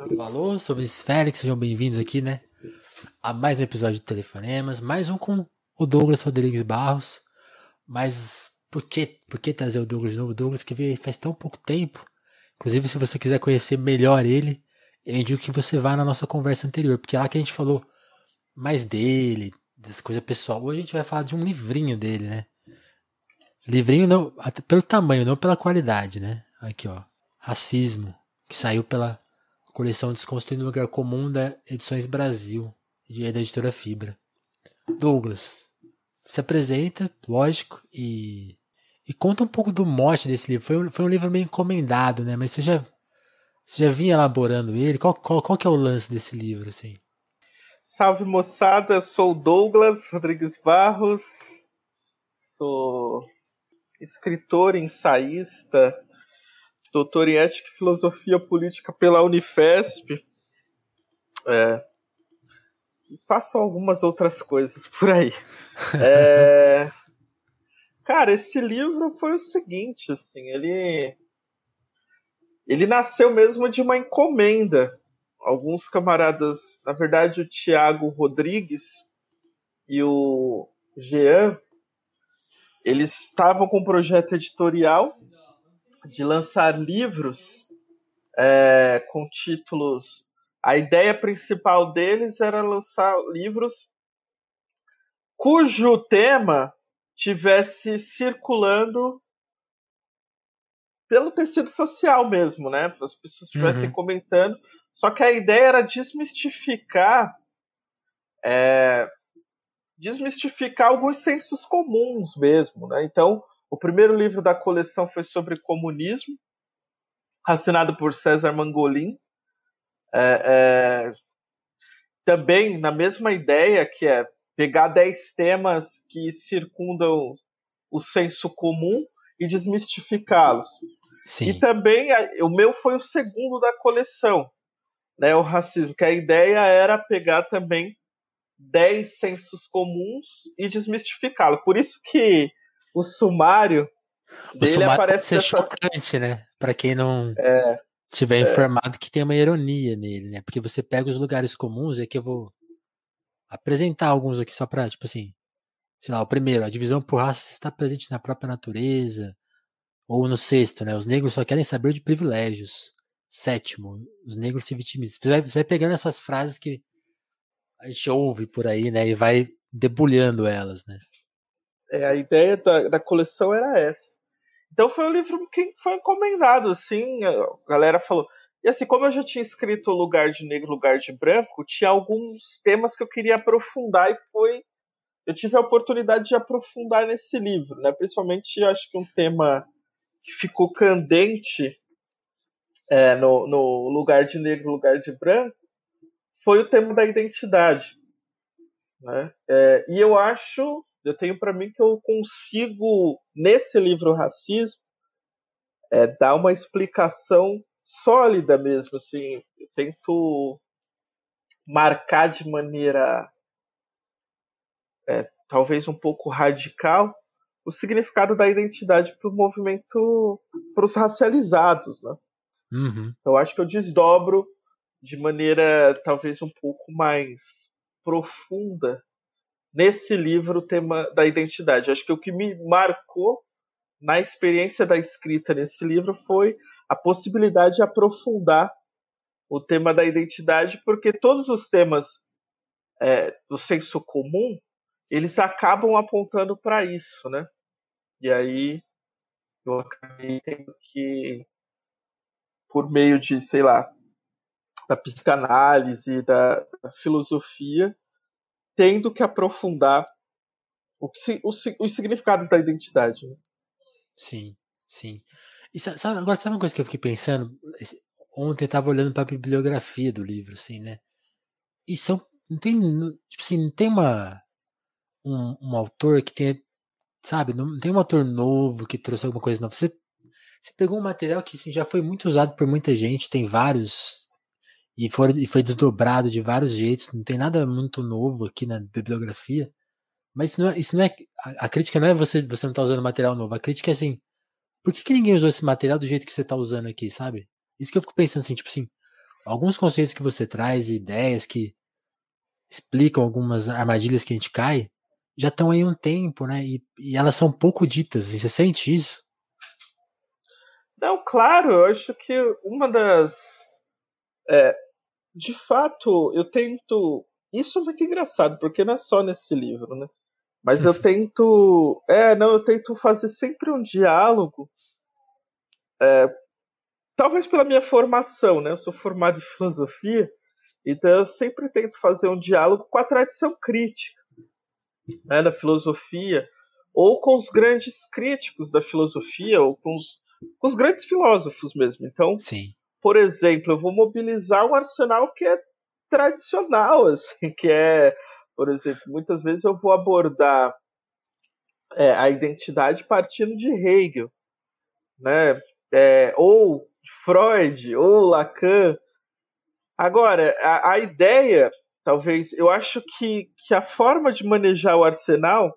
Alô, sou o Félix, sejam bem-vindos aqui, né? A mais um episódio de Telefonemas, mais um com o Douglas Rodrigues Barros. Mas por que, por que trazer o Douglas de novo? O Douglas que veio faz tão pouco tempo. Inclusive, se você quiser conhecer melhor ele, eu indico que você vá na nossa conversa anterior, porque é lá que a gente falou mais dele, dessa coisa pessoal. Hoje a gente vai falar de um livrinho dele, né? Livrinho não, pelo tamanho, não pela qualidade, né? Aqui, ó. Racismo, que saiu pela coleção Desconstruindo o Lugar Comum da Edições Brasil, e da editora Fibra. Douglas, se apresenta, lógico, e, e conta um pouco do mote desse livro. Foi um, foi um livro meio encomendado, né? Mas você já, você já vinha elaborando ele? Qual, qual, qual que é o lance desse livro, assim? Salve moçada, eu sou o Douglas Rodrigues Barros, sou escritor, ensaísta, doutor em Ética e Filosofia Política pela Unifesp. É, faço algumas outras coisas por aí. É, cara, esse livro foi o seguinte, assim, ele ele nasceu mesmo de uma encomenda. Alguns camaradas, na verdade, o Tiago Rodrigues e o Jean, eles estavam com um projeto editorial de lançar livros é, com títulos. A ideia principal deles era lançar livros cujo tema tivesse circulando pelo tecido social mesmo, né? Para as pessoas estivessem uhum. comentando. Só que a ideia era desmistificar é, desmistificar alguns sensos comuns mesmo, né? Então, o primeiro livro da coleção foi sobre comunismo, assinado por César Mangolin. É, é, também na mesma ideia, que é pegar dez temas que circundam o senso comum e desmistificá-los. E também o meu foi o segundo da coleção, né, o racismo, que a ideia era pegar também dez sensos comuns e desmistificá-lo. Por isso que o sumário o dele sumário aparece ser dessa... chocante, né? Para quem não é, tiver é. informado que tem uma ironia nele, né? Porque você pega os lugares comuns, é que eu vou apresentar alguns aqui só para, tipo assim, sei lá, o primeiro, a divisão por raça está presente na própria natureza, ou no sexto, né? Os negros só querem saber de privilégios. Sétimo, os negros se vitimizam. Você vai, você vai pegando essas frases que a gente ouve por aí, né? E vai debulhando elas, né? É, a ideia da, da coleção era essa. Então foi um livro que foi encomendado, assim, a galera falou. E assim, como eu já tinha escrito Lugar de Negro, Lugar de Branco, tinha alguns temas que eu queria aprofundar e foi. Eu tive a oportunidade de aprofundar nesse livro, né? Principalmente, acho que um tema que ficou candente é, no, no Lugar de Negro, Lugar de Branco foi o tema da identidade. Né? É, e eu acho eu tenho para mim que eu consigo, nesse livro Racismo, é, dar uma explicação sólida mesmo. Assim, eu tento marcar de maneira é, talvez um pouco radical o significado da identidade para o movimento, para os racializados. Né? Uhum. Então, acho que eu desdobro de maneira talvez um pouco mais profunda nesse livro o tema da identidade. Acho que o que me marcou na experiência da escrita nesse livro foi a possibilidade de aprofundar o tema da identidade, porque todos os temas é, do senso comum eles acabam apontando para isso, né? E aí eu acabei tendo que, por meio de, sei lá, da psicanálise, da, da filosofia, tendo que aprofundar o, os, os significados da identidade. Né? Sim, sim. E sabe, agora, sabe uma coisa que eu fiquei pensando? Ontem eu estava olhando para a bibliografia do livro, assim, né? E são. Não tem. Tipo assim, não tem uma. Um, um autor que tenha. Sabe? Não tem um autor novo que trouxe alguma coisa nova. Você, você pegou um material que assim, já foi muito usado por muita gente, tem vários e foi, e foi desdobrado de vários jeitos, não tem nada muito novo aqui na bibliografia. Mas isso não é. Isso não é a, a, crítica não é você, você não tá usando material novo, a crítica é assim. Por que, que ninguém usou esse material do jeito que você tá usando aqui, sabe? Isso que eu fico pensando assim, tipo assim, alguns conceitos que você traz, ideias que explicam algumas armadilhas que a gente cai, já estão aí um tempo, né? E, e elas são pouco ditas. E você sente isso? Não, claro, eu acho que uma das. É, de fato, eu tento. Isso é muito engraçado, porque não é só nesse livro, né? Mas eu tento. É, não, eu tento fazer sempre um diálogo. É, talvez pela minha formação, né? Eu sou formado em filosofia, então eu sempre tento fazer um diálogo com a tradição crítica né, da filosofia, ou com os grandes críticos da filosofia, ou com os, com os grandes filósofos mesmo. Então, Sim. Por exemplo, eu vou mobilizar um arsenal que é tradicional, assim, que é, por exemplo, muitas vezes eu vou abordar é, a identidade partindo de Hegel, né? É, ou Freud, ou Lacan. Agora, a, a ideia talvez. Eu acho que, que a forma de manejar o arsenal,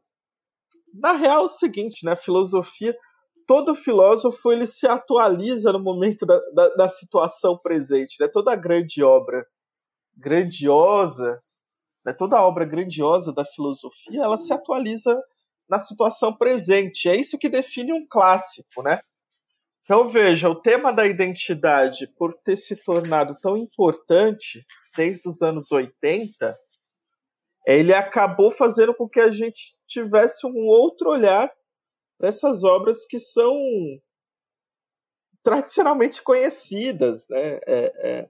na real, é o seguinte, né? A filosofia, todo filósofo ele se atualiza no momento da, da, da situação presente, né? Toda grande obra grandiosa, né? toda obra grandiosa da filosofia, ela se atualiza na situação presente. É isso que define um clássico, né? Então veja, o tema da identidade, por ter se tornado tão importante desde os anos 80, ele acabou fazendo com que a gente tivesse um outro olhar essas obras que são tradicionalmente conhecidas, né? É, é.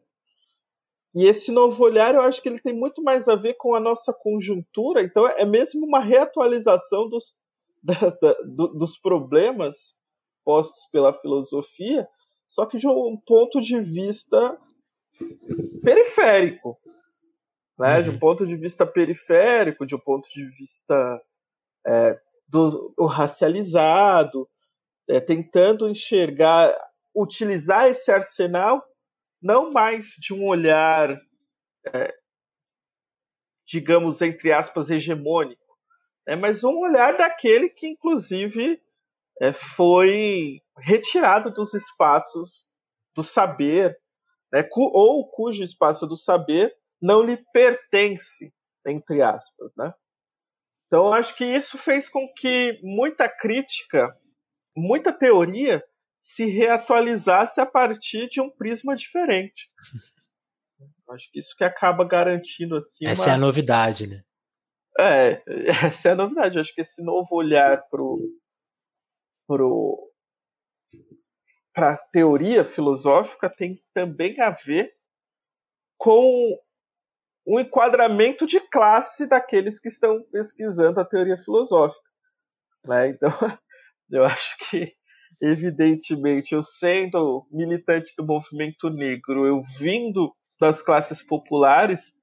E esse novo olhar, eu acho que ele tem muito mais a ver com a nossa conjuntura. Então, é mesmo uma reatualização dos, da, da, do, dos problemas postos pela filosofia, só que de um ponto de vista periférico, né? Uhum. De um ponto de vista periférico, de um ponto de vista é, do, do, racializado, é, tentando enxergar, utilizar esse arsenal não mais de um olhar, é, digamos entre aspas, hegemônico, né? mas um olhar daquele que, inclusive, é, foi retirado dos espaços do saber, né, cu, ou cujo espaço do saber não lhe pertence, entre aspas. Né? Então, acho que isso fez com que muita crítica, muita teoria se reatualizasse a partir de um prisma diferente. Acho que isso que acaba garantindo assim. Essa uma... é a novidade, né? É, essa é a novidade. Acho que esse novo olhar pro, para a teoria filosófica tem também a ver com um enquadramento de classe daqueles que estão pesquisando a teoria filosófica. Né? Então, eu acho que, evidentemente, eu sendo militante do movimento negro, eu vindo das classes populares,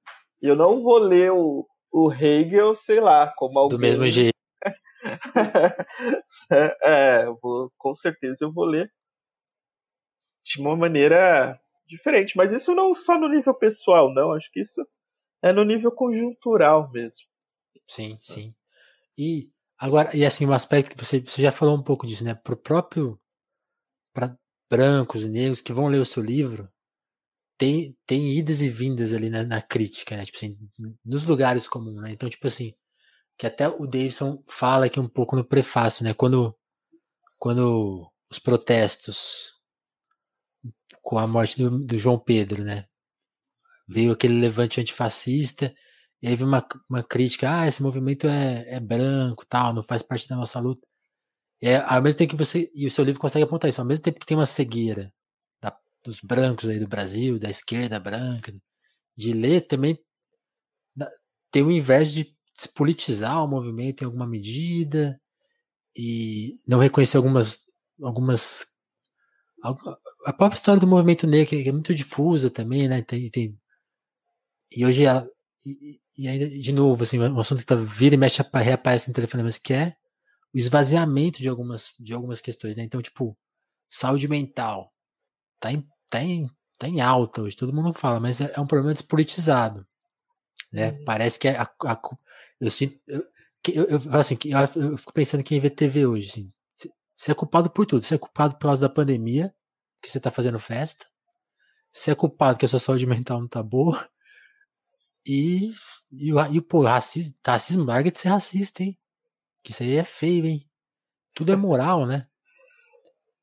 eu não vou ler o, o Hegel, sei lá, como alguém. Do mesmo jeito. é, vou, com certeza eu vou ler de uma maneira diferente. Mas isso não só no nível pessoal, não. Acho que isso é no nível conjuntural mesmo. Sim, sim. E agora, e assim, um aspecto que você, você já falou um pouco disso, né? Pro próprio para brancos e negros que vão ler o seu livro, tem, tem idas e vindas ali na, na crítica, né? Tipo assim, nos lugares comuns, né? Então, tipo assim, que até o Davidson fala aqui um pouco no prefácio, né? Quando, quando os protestos com a morte do, do João Pedro, né? Veio aquele levante antifascista, e aí veio uma, uma crítica, ah, esse movimento é, é branco, tal, não faz parte da nossa luta. E é, ao mesmo tempo que você, e o seu livro consegue apontar isso, ao mesmo tempo que tem uma cegueira da, dos brancos aí do Brasil, da esquerda branca, de ler também tem o inveja de despolitizar o movimento em alguma medida e não reconhecer algumas algumas a própria história do movimento negro que é muito difusa também, né? Tem, tem e hoje ela e, e ainda de novo assim um assunto que tá vira e mexe reaparece no telefone mas que é o esvaziamento de algumas de algumas questões, né? Então tipo saúde mental tá em, tá em, tá em alta hoje, todo mundo fala, mas é, é um problema despolitizado. Né? Uhum. Parece que é a, a, eu sinto. Eu, eu, eu, assim, eu, eu fico pensando quem vê TV hoje. Assim, você é culpado por tudo. Você é culpado por causa da pandemia, que você está fazendo festa. você é culpado que a sua saúde mental não tá boa. E, e, e pô, racismo, racismo, larga de ser racista, hein? Que isso aí é feio, hein? Tudo é moral, né?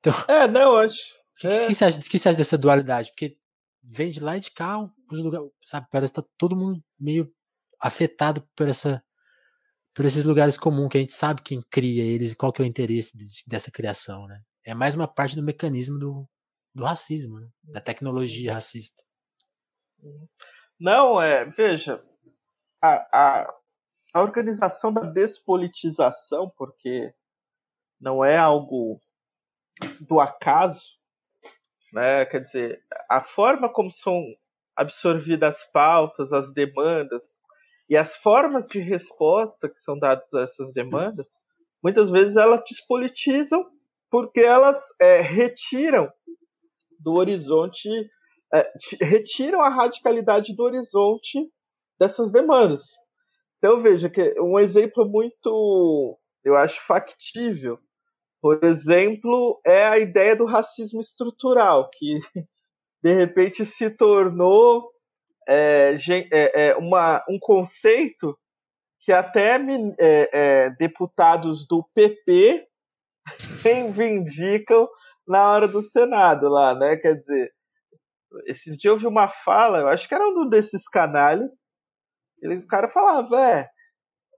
Então, é, não, acho. O que, é. que, você acha, que você acha dessa dualidade? Porque vem de lá e de cá, os lugares, sabe? Parece que tá todo mundo meio afetado por essa por esses lugares comuns que a gente sabe quem cria eles e qual que é o interesse de, dessa criação, né? É mais uma parte do mecanismo do, do racismo, né? da tecnologia racista. Não, é, veja, a, a, a organização da despolitização, porque não é algo do acaso, né? Quer dizer, a forma como são absorvidas as pautas, as demandas e as formas de resposta que são dadas a essas demandas, muitas vezes elas despolitizam porque elas é, retiram do horizonte, é, retiram a radicalidade do horizonte dessas demandas. Então veja que um exemplo muito, eu acho factível, por exemplo, é a ideia do racismo estrutural, que de repente se tornou é, é, é, uma, um conceito que até é, é, deputados do PP reivindicam na hora do Senado lá, né? Quer dizer, esses dias eu vi uma fala, eu acho que era um desses canalhas, ele, o cara falava, é,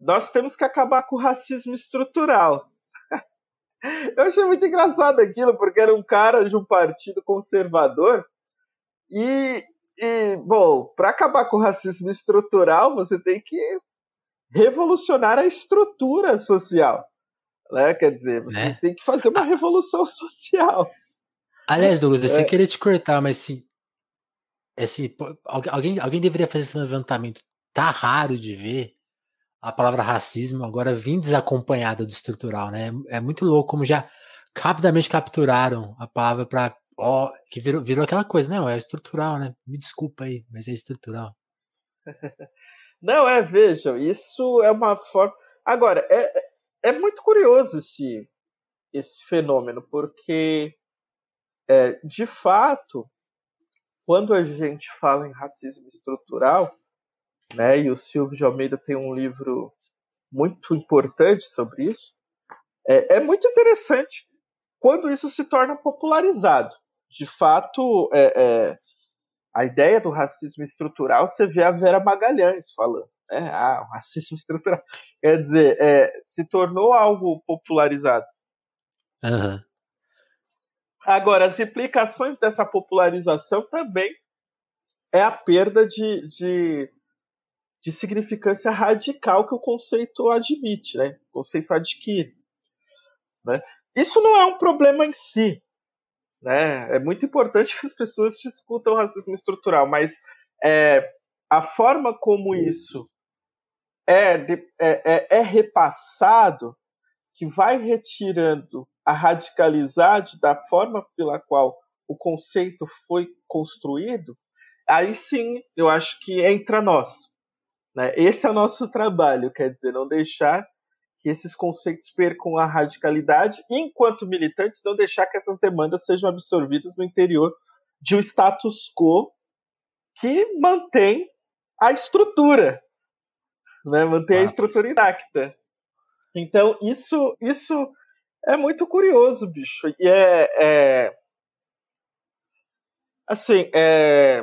nós temos que acabar com o racismo estrutural. eu achei muito engraçado aquilo, porque era um cara de um partido conservador e, e bom, para acabar com o racismo estrutural, você tem que revolucionar a estrutura social. Né? Quer dizer, você né? tem que fazer uma revolução social. Aliás, Douglas, é. sem querer te cortar, mas sim. Assim, alguém, alguém deveria fazer esse levantamento. Tá raro de ver a palavra racismo agora vir desacompanhada do estrutural, né? É muito louco como já rapidamente capturaram a palavra para ó, que virou, virou aquela coisa, não, é estrutural, né? Me desculpa aí, mas é estrutural. não, é, vejam, isso é uma forma. Agora, é, é é muito curioso esse, esse fenômeno, porque, é, de fato, quando a gente fala em racismo estrutural, né, e o Silvio de Almeida tem um livro muito importante sobre isso, é, é muito interessante quando isso se torna popularizado. De fato, é, é, a ideia do racismo estrutural, você vê a Vera Magalhães falando. Né? Ah, o racismo estrutural. Quer dizer, é, se tornou algo popularizado. Uhum. Agora, as implicações dessa popularização também é a perda de, de, de significância radical que o conceito admite, né? o conceito adquire. Né? Isso não é um problema em si. Né? É muito importante que as pessoas discutam o racismo estrutural, mas é, a forma como isso é, é, é, é repassado que vai retirando a radicalidade da forma pela qual o conceito foi construído, aí sim eu acho que entra nós. Né? Esse é o nosso trabalho, quer dizer, não deixar que esses conceitos percam a radicalidade e, enquanto militantes, não deixar que essas demandas sejam absorvidas no interior de um status quo que mantém a estrutura, né? Manter ah, a estrutura intacta. Então, isso, isso é muito curioso, bicho. E é. é assim, é,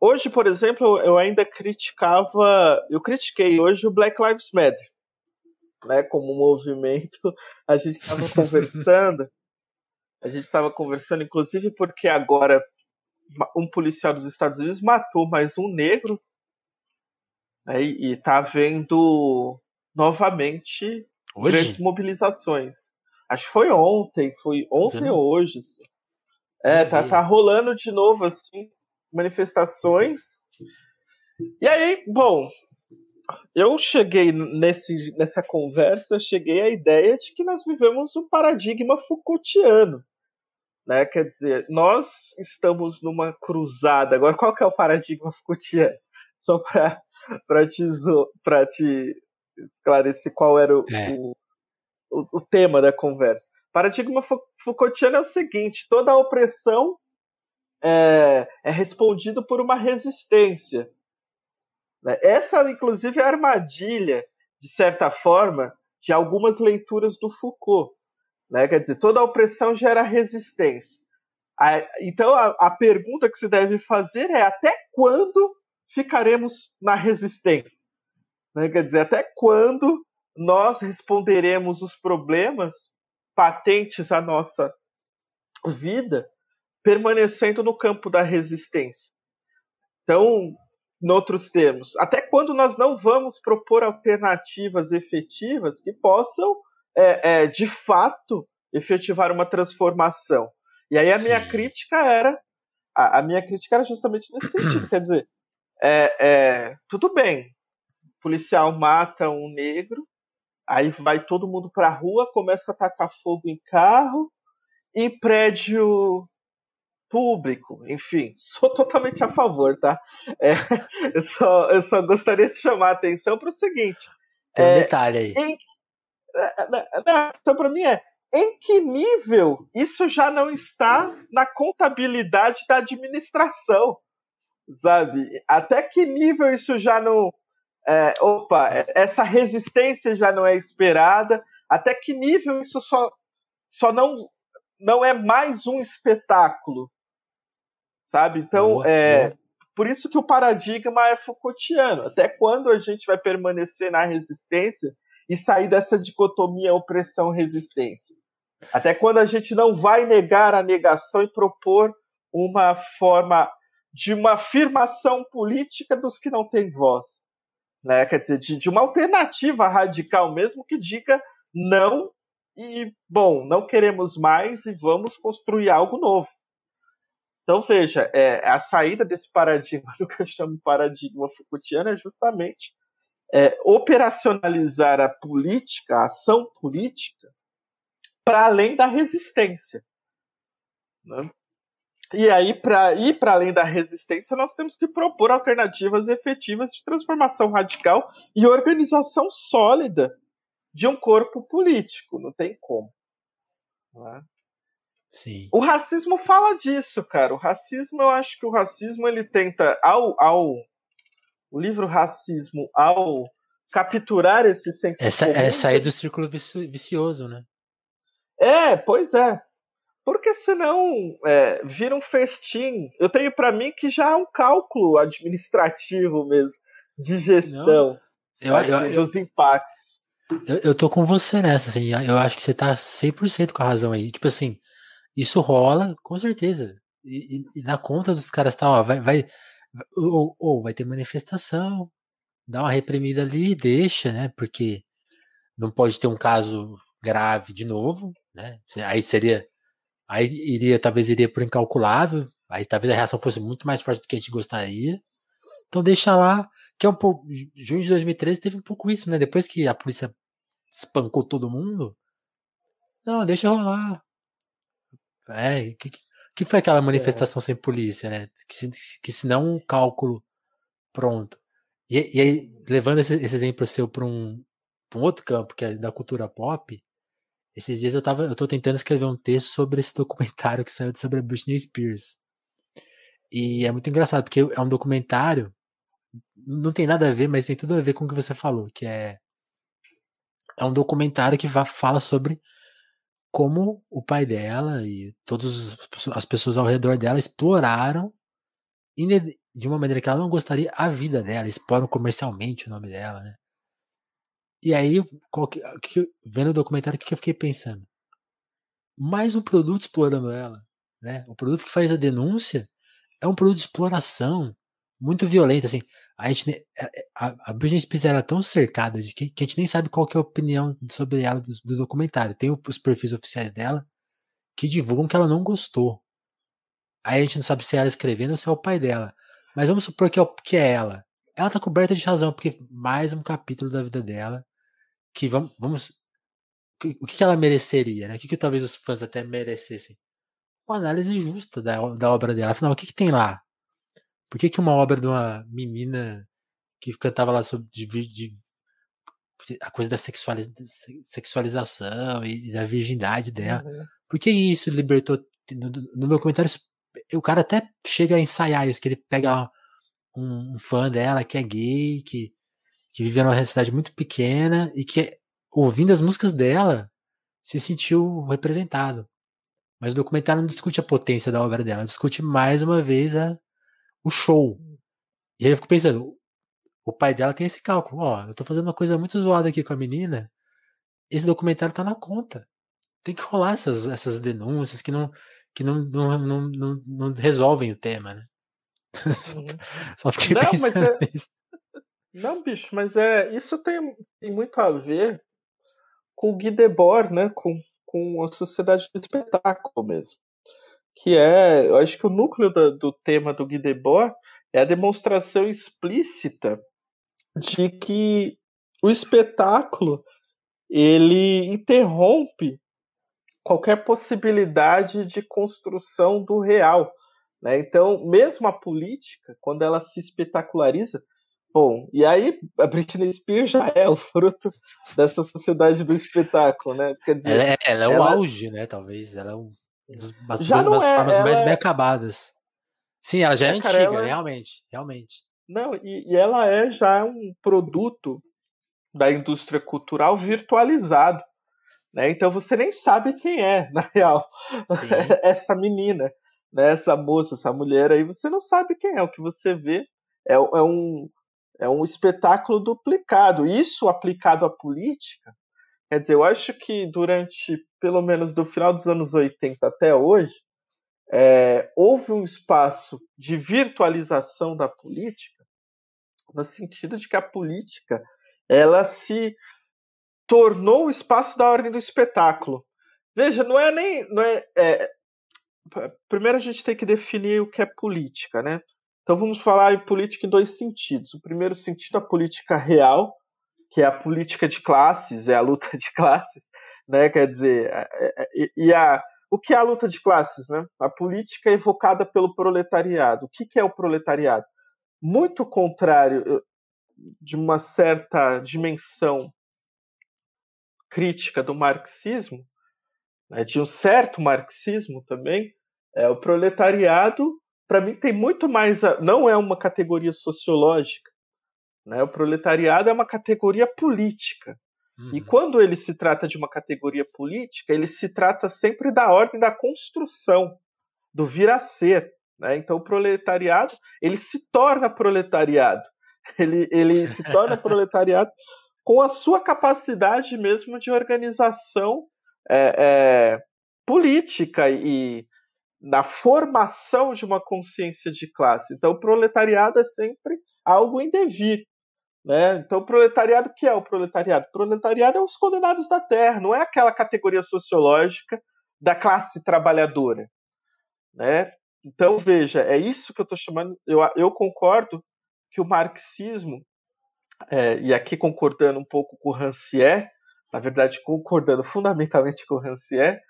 hoje, por exemplo, eu ainda criticava. Eu critiquei hoje o Black Lives Matter. Né, como movimento, a gente estava conversando. A gente estava conversando, inclusive, porque agora um policial dos Estados Unidos matou mais um negro né, e está havendo novamente hoje? grandes mobilizações. Acho que foi ontem, foi ontem ou hoje. Assim. É, tá, tá rolando de novo, assim, manifestações. E aí, bom, eu cheguei nesse, nessa conversa, cheguei à ideia de que nós vivemos um paradigma Foucaultiano. Né? Quer dizer, nós estamos numa cruzada. Agora, qual que é o paradigma Foucaultiano? Só para para te, pra te esclarecer qual era o, é. o, o, o, tema da conversa. Paradigma Foucaultiano é o seguinte: toda a opressão é, é respondido por uma resistência. Né? Essa, inclusive, é a armadilha, de certa forma, de algumas leituras do Foucault. Né? Quer dizer, toda opressão gera resistência. Então, a, a pergunta que se deve fazer é até quando ficaremos na resistência? Né? Quer dizer, até quando nós responderemos os problemas patentes à nossa vida permanecendo no campo da resistência? Então, em outros termos, até quando nós não vamos propor alternativas efetivas que possam, é, é, de fato, efetivar uma transformação? E aí a Sim. minha crítica era, a, a, minha crítica era justamente nesse sentido, quer dizer, é, é, tudo bem, o policial mata um negro, aí vai todo mundo para a rua, começa a tacar fogo em carro, em prédio público, enfim, sou totalmente a favor, tá? É, eu, só, eu só gostaria de chamar a atenção para o seguinte. Tem um é, detalhe aí. Em, é, é, então, para mim é em que nível isso já não está na contabilidade da administração, sabe? Até que nível isso já não. É, opa, essa resistência já não é esperada? Até que nível isso só, só não, não é mais um espetáculo? sabe? Então, boa, é, boa. por isso que o paradigma é Foucaultiano. Até quando a gente vai permanecer na resistência e sair dessa dicotomia opressão-resistência? Até quando a gente não vai negar a negação e propor uma forma de uma afirmação política dos que não têm voz? Né? Quer dizer, de, de uma alternativa radical mesmo que diga não e, bom, não queremos mais e vamos construir algo novo. Então, veja, é, a saída desse paradigma, do que eu chamo paradigma Foucaultiano, é justamente é, operacionalizar a política, a ação política, para além da resistência. Né? E aí, para ir para além da resistência, nós temos que propor alternativas efetivas de transformação radical e organização sólida de um corpo político. Não tem como. Né? Sim. O racismo fala disso, cara. O racismo, eu acho que o racismo ele tenta ao ao o livro Racismo ao capturar esse senso Essa, comum, é sair do círculo vicioso, né? É, pois é. Porque senão é, vira um festim. Eu tenho para mim que já é um cálculo administrativo mesmo, de gestão eu, eu, eu, dos impactos. Eu, eu tô com você nessa, assim. Eu acho que você tá 100% com a razão aí. Tipo assim, isso rola, com certeza. E, e, e na conta dos caras tá, ó, vai, vai ou, ou, vai ter manifestação, dá uma reprimida ali, deixa, né? Porque não pode ter um caso grave de novo, né? Aí seria, aí iria, talvez iria por incalculável, aí talvez a reação fosse muito mais forte do que a gente gostaria. Então deixa lá, que é um pouco, junho de 2013 teve um pouco isso, né? Depois que a polícia espancou todo mundo, não, deixa rolar, é, que, que foi aquela é. manifestação é. sem polícia, né? Que, que se não um cálculo pronto. E, e aí, levando esse, esse exemplo seu para um, um outro campo, que é da cultura pop, esses dias eu tava, eu tô tentando escrever um texto sobre esse documentário que saiu sobre a Britney Spears. E é muito engraçado, porque é um documentário, não tem nada a ver, mas tem tudo a ver com o que você falou, que é é um documentário que fala sobre como o pai dela e todas as pessoas ao redor dela exploraram de uma maneira que ela não gostaria a vida dela, exploram comercialmente o nome dela, né? E aí, que, que, vendo o documentário, o que, que eu fiquei pensando? Mais um produto explorando ela, né? O produto que faz a denúncia é um produto de exploração muito violento, assim. A gente, é, é, a, a era tão cercada de que, que, a gente nem sabe qual que é a opinião sobre ela do, do documentário. Tem os perfis oficiais dela que divulgam que ela não gostou. Aí a gente não sabe se é ela escrevendo ou se é o pai dela. Mas vamos supor que é, que é ela. Ela tá coberta de razão, porque mais um capítulo da vida dela que vamos. vamos o que, ela mereceria, né? O que, que talvez os fãs até merecessem? Uma análise justa da, da obra dela. Afinal, o que, que tem lá? Por que, que uma obra de uma menina que cantava lá sobre de, de, a coisa da sexualiz, sexualização e, da virgindade dela, uhum. por que isso libertou? No, no, documentário o cara até chega a ensaiar isso, que ele pega um, um fã dela que é gay, que, que vive numa cidade muito pequena e que, ouvindo as músicas dela, se sentiu representado. Mas o documentário não discute a potência da obra dela, discute mais uma vez a, o show. E aí eu fico pensando, o pai dela tem esse cálculo, ó, eu tô fazendo uma coisa muito zoada aqui com a menina, esse documentário tá na conta. Tem que rolar essas, essas denúncias que não que não, não, não, não, não resolvem o tema, né? Uhum. Só fiquei não, pensando é... nisso. Não, bicho, mas é isso tem, tem muito a ver com o Guy Debord, né? Com, com a sociedade do espetáculo mesmo. Que é, eu acho que o núcleo do, do tema do Guy Debord é a demonstração explícita de que o espetáculo ele interrompe qualquer possibilidade de construção do real. Né? Então, mesmo a política, quando ela se espetaculariza, bom, e aí a Britney Spears já é o fruto dessa sociedade do espetáculo, né? Quer dizer, ela é, ela é o auge, né? Talvez ela é um dos, já uma das é, formas mais é... bem acabadas. Sim, ela já é, é antiga, ela... realmente, realmente. Não, e, e ela é já um produto da indústria cultural virtualizado. Né? Então você nem sabe quem é, na real, essa menina, né? essa moça, essa mulher aí, você não sabe quem é. O que você vê é, é, um, é um espetáculo duplicado. Isso aplicado à política, quer dizer, eu acho que durante, pelo menos do final dos anos 80 até hoje, é, houve um espaço de virtualização da política, no sentido de que a política ela se tornou o espaço da ordem do espetáculo. Veja, não é nem. Não é, é, primeiro a gente tem que definir o que é política, né? Então vamos falar em política em dois sentidos. O primeiro sentido, a política real, que é a política de classes, é a luta de classes, né? Quer dizer, é, é, e a, o que é a luta de classes, né? A política evocada pelo proletariado. O que, que é o proletariado? Muito contrário de uma certa dimensão crítica do marxismo, né, de um certo marxismo também, é, o proletariado, para mim, tem muito mais. A, não é uma categoria sociológica. Né, o proletariado é uma categoria política. Uhum. E quando ele se trata de uma categoria política, ele se trata sempre da ordem da construção, do vir a ser. Né? Então, o proletariado ele se torna proletariado. Ele, ele se torna proletariado com a sua capacidade mesmo de organização é, é, política e na formação de uma consciência de classe. Então, o proletariado é sempre algo em devir. Né? Então, o proletariado, o que é o proletariado? O proletariado é os condenados da terra, não é aquela categoria sociológica da classe trabalhadora. Né? Então, veja, é isso que eu estou chamando. Eu, eu concordo que o marxismo é, e aqui concordando um pouco com o Rancière, na verdade concordando fundamentalmente com o Rancière,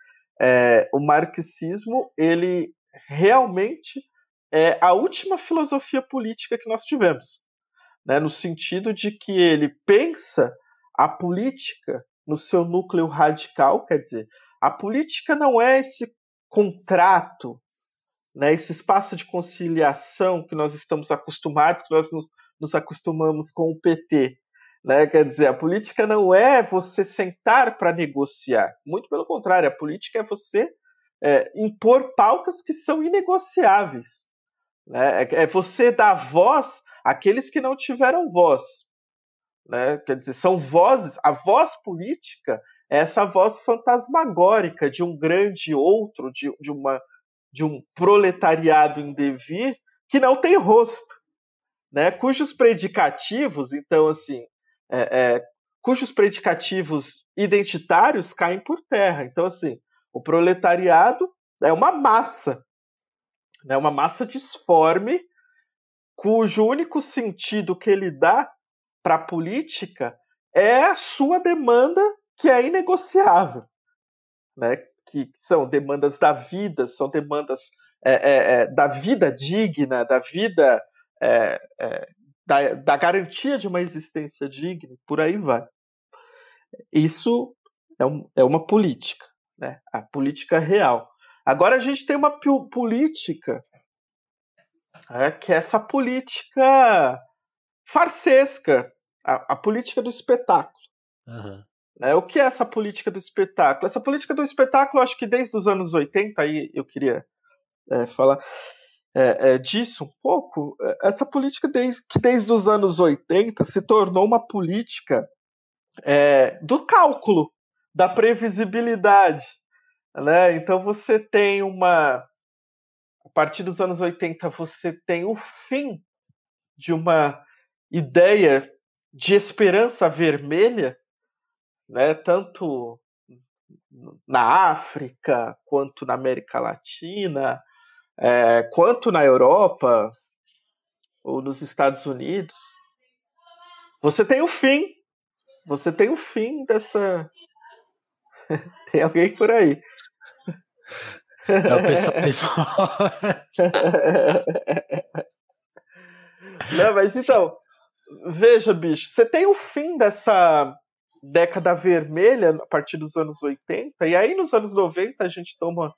é, o marxismo ele realmente é a última filosofia política que nós tivemos, né, no sentido de que ele pensa a política no seu núcleo radical, quer dizer, a política não é esse contrato, né, esse espaço de conciliação que nós estamos acostumados, que nós nos nos acostumamos com o PT. Né? Quer dizer, a política não é você sentar para negociar. Muito pelo contrário, a política é você é, impor pautas que são inegociáveis. Né? É, é você dar voz àqueles que não tiveram voz. Né? Quer dizer, são vozes. A voz política é essa voz fantasmagórica de um grande outro, de, de, uma, de um proletariado em devir que não tem rosto né, cujos predicativos, então, assim, é, é, cujos predicativos identitários caem por terra. Então, assim, o proletariado é uma massa, né, uma massa disforme, cujo único sentido que ele dá para a política é a sua demanda que é inegociável, né? que, são demandas da vida, são demandas é, é, é da vida digna, da vida é, é, da, da garantia de uma existência digna, por aí vai. Isso é, um, é uma política, né? a política real. Agora a gente tem uma política é, que é essa política farsesca, a, a política do espetáculo. Uhum. É, o que é essa política do espetáculo? Essa política do espetáculo, acho que desde os anos 80, aí eu queria é, falar é, é, disso um pouco. É, essa política desde, que desde os anos 80 se tornou uma política é, do cálculo, da previsibilidade. Né? Então você tem uma. A partir dos anos 80, você tem o fim de uma ideia de esperança vermelha né, tanto na África, quanto na América Latina, é, quanto na Europa ou nos Estados Unidos. Você tem o fim. Você tem o fim dessa. tem alguém por aí. É o pessoal de fora. Não, mas então, veja, bicho, você tem o fim dessa década vermelha a partir dos anos 80, e aí nos anos 90 a gente toma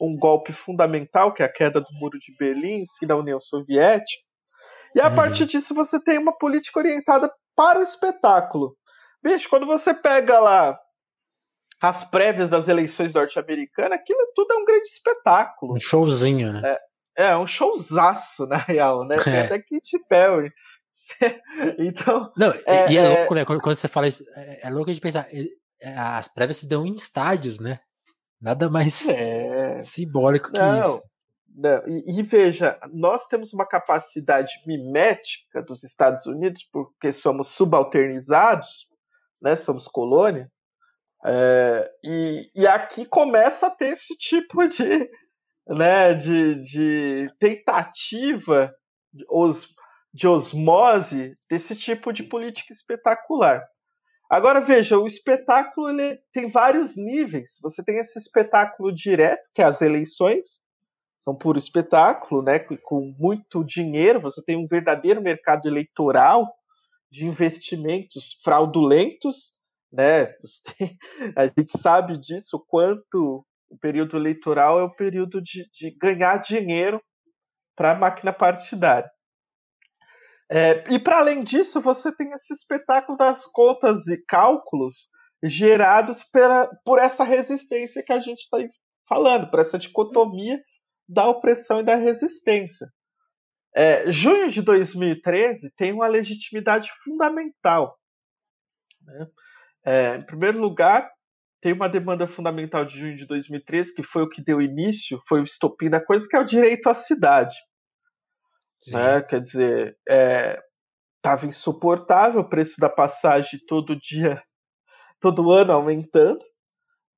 um golpe fundamental, que é a queda do Muro de Berlim, fim da União Soviética. E a uhum. partir disso você tem uma política orientada para o espetáculo. Bicho, quando você pega lá as prévias das eleições norte-americanas, aquilo tudo é um grande espetáculo. Um showzinho, né? É, é um showzaço, na real, né? Tem é. até Katy Perry. então. Não, é, e é, é, louco, né? Quando, você fala isso, é, é louco de pensar. É, as prévias se dão em estádios, né? Nada mais é. Simbólico que não, isso. Não. E, e, veja, nós temos uma capacidade mimética dos Estados Unidos, porque somos subalternizados, né? Somos colônia. É, e, e aqui começa a ter esse tipo de, né, de, de tentativa, os, de osmose desse tipo de política espetacular. Agora veja, o espetáculo ele tem vários níveis. Você tem esse espetáculo direto, que é as eleições, são puro espetáculo, né? Com muito dinheiro, você tem um verdadeiro mercado eleitoral de investimentos fraudulentos, né? A gente sabe disso, quanto o período eleitoral é o período de, de ganhar dinheiro para a máquina partidária. É, e para além disso, você tem esse espetáculo das contas e cálculos gerados pela, por essa resistência que a gente está falando, por essa dicotomia da opressão e da resistência. É, junho de 2013 tem uma legitimidade fundamental. Né? É, em primeiro lugar, tem uma demanda fundamental de junho de 2013, que foi o que deu início, foi o estopim da coisa, que é o direito à cidade. Né? Quer dizer, estava é, insuportável o preço da passagem todo dia, todo ano aumentando,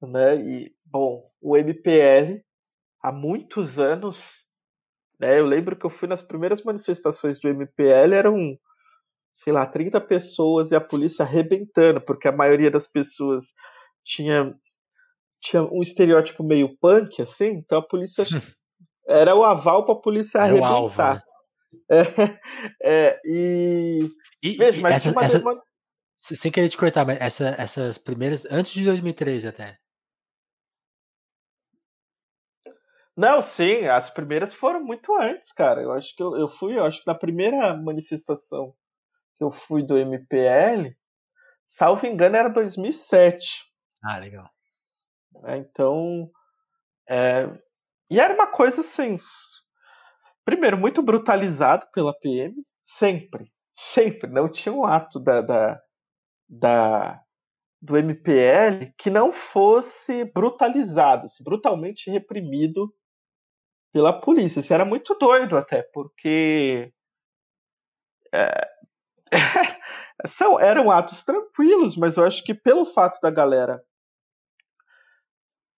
né? E bom, o MPL há muitos anos, né? Eu lembro que eu fui nas primeiras manifestações do MPL eram sei lá, 30 pessoas e a polícia arrebentando, porque a maioria das pessoas tinha tinha um estereótipo meio punk assim, então a polícia era o aval para a polícia arrebentar. Alvo, né? É, é, e, e, veja, mas essa, essa, sem querer te cortar, mas essa, essas primeiras, antes de 2013 até. Não, sim, as primeiras foram muito antes, cara. Eu acho que eu, eu fui, eu acho que na primeira manifestação que eu fui do MPL, salvo engano, era 2007. Ah, legal. É, então, é, e era uma coisa assim, primeiro, muito brutalizado pela PM, sempre, sempre. Não tinha um ato da, da, da do MPL que não fosse brutalizado, assim, brutalmente reprimido pela polícia. Isso era muito doido até, porque é, são, eram atos tranquilos, mas eu acho que pelo fato da galera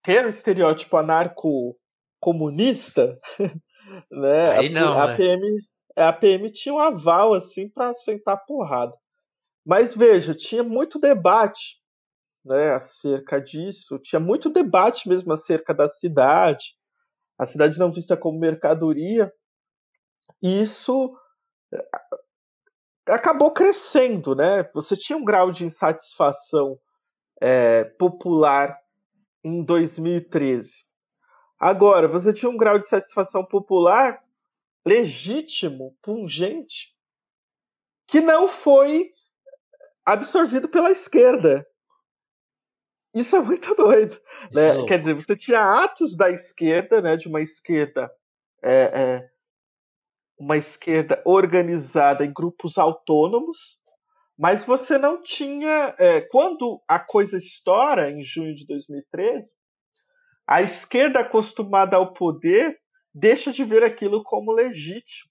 ter o estereótipo anarco-comunista, Né? Aí não, a, né? PM, a PM tinha um aval assim para sentar porrada. Mas veja, tinha muito debate né, acerca disso, tinha muito debate mesmo acerca da cidade, a cidade não vista como mercadoria, e isso eh, acabou crescendo, né? Você tinha um grau de insatisfação é, popular em 2013. Agora, você tinha um grau de satisfação popular legítimo, pungente, que não foi absorvido pela esquerda. Isso é muito doido. Né? É Quer dizer, você tinha atos da esquerda, né, de uma esquerda é, é, uma esquerda organizada em grupos autônomos, mas você não tinha. É, quando a coisa estoura, em junho de 2013, a esquerda acostumada ao poder deixa de ver aquilo como legítimo.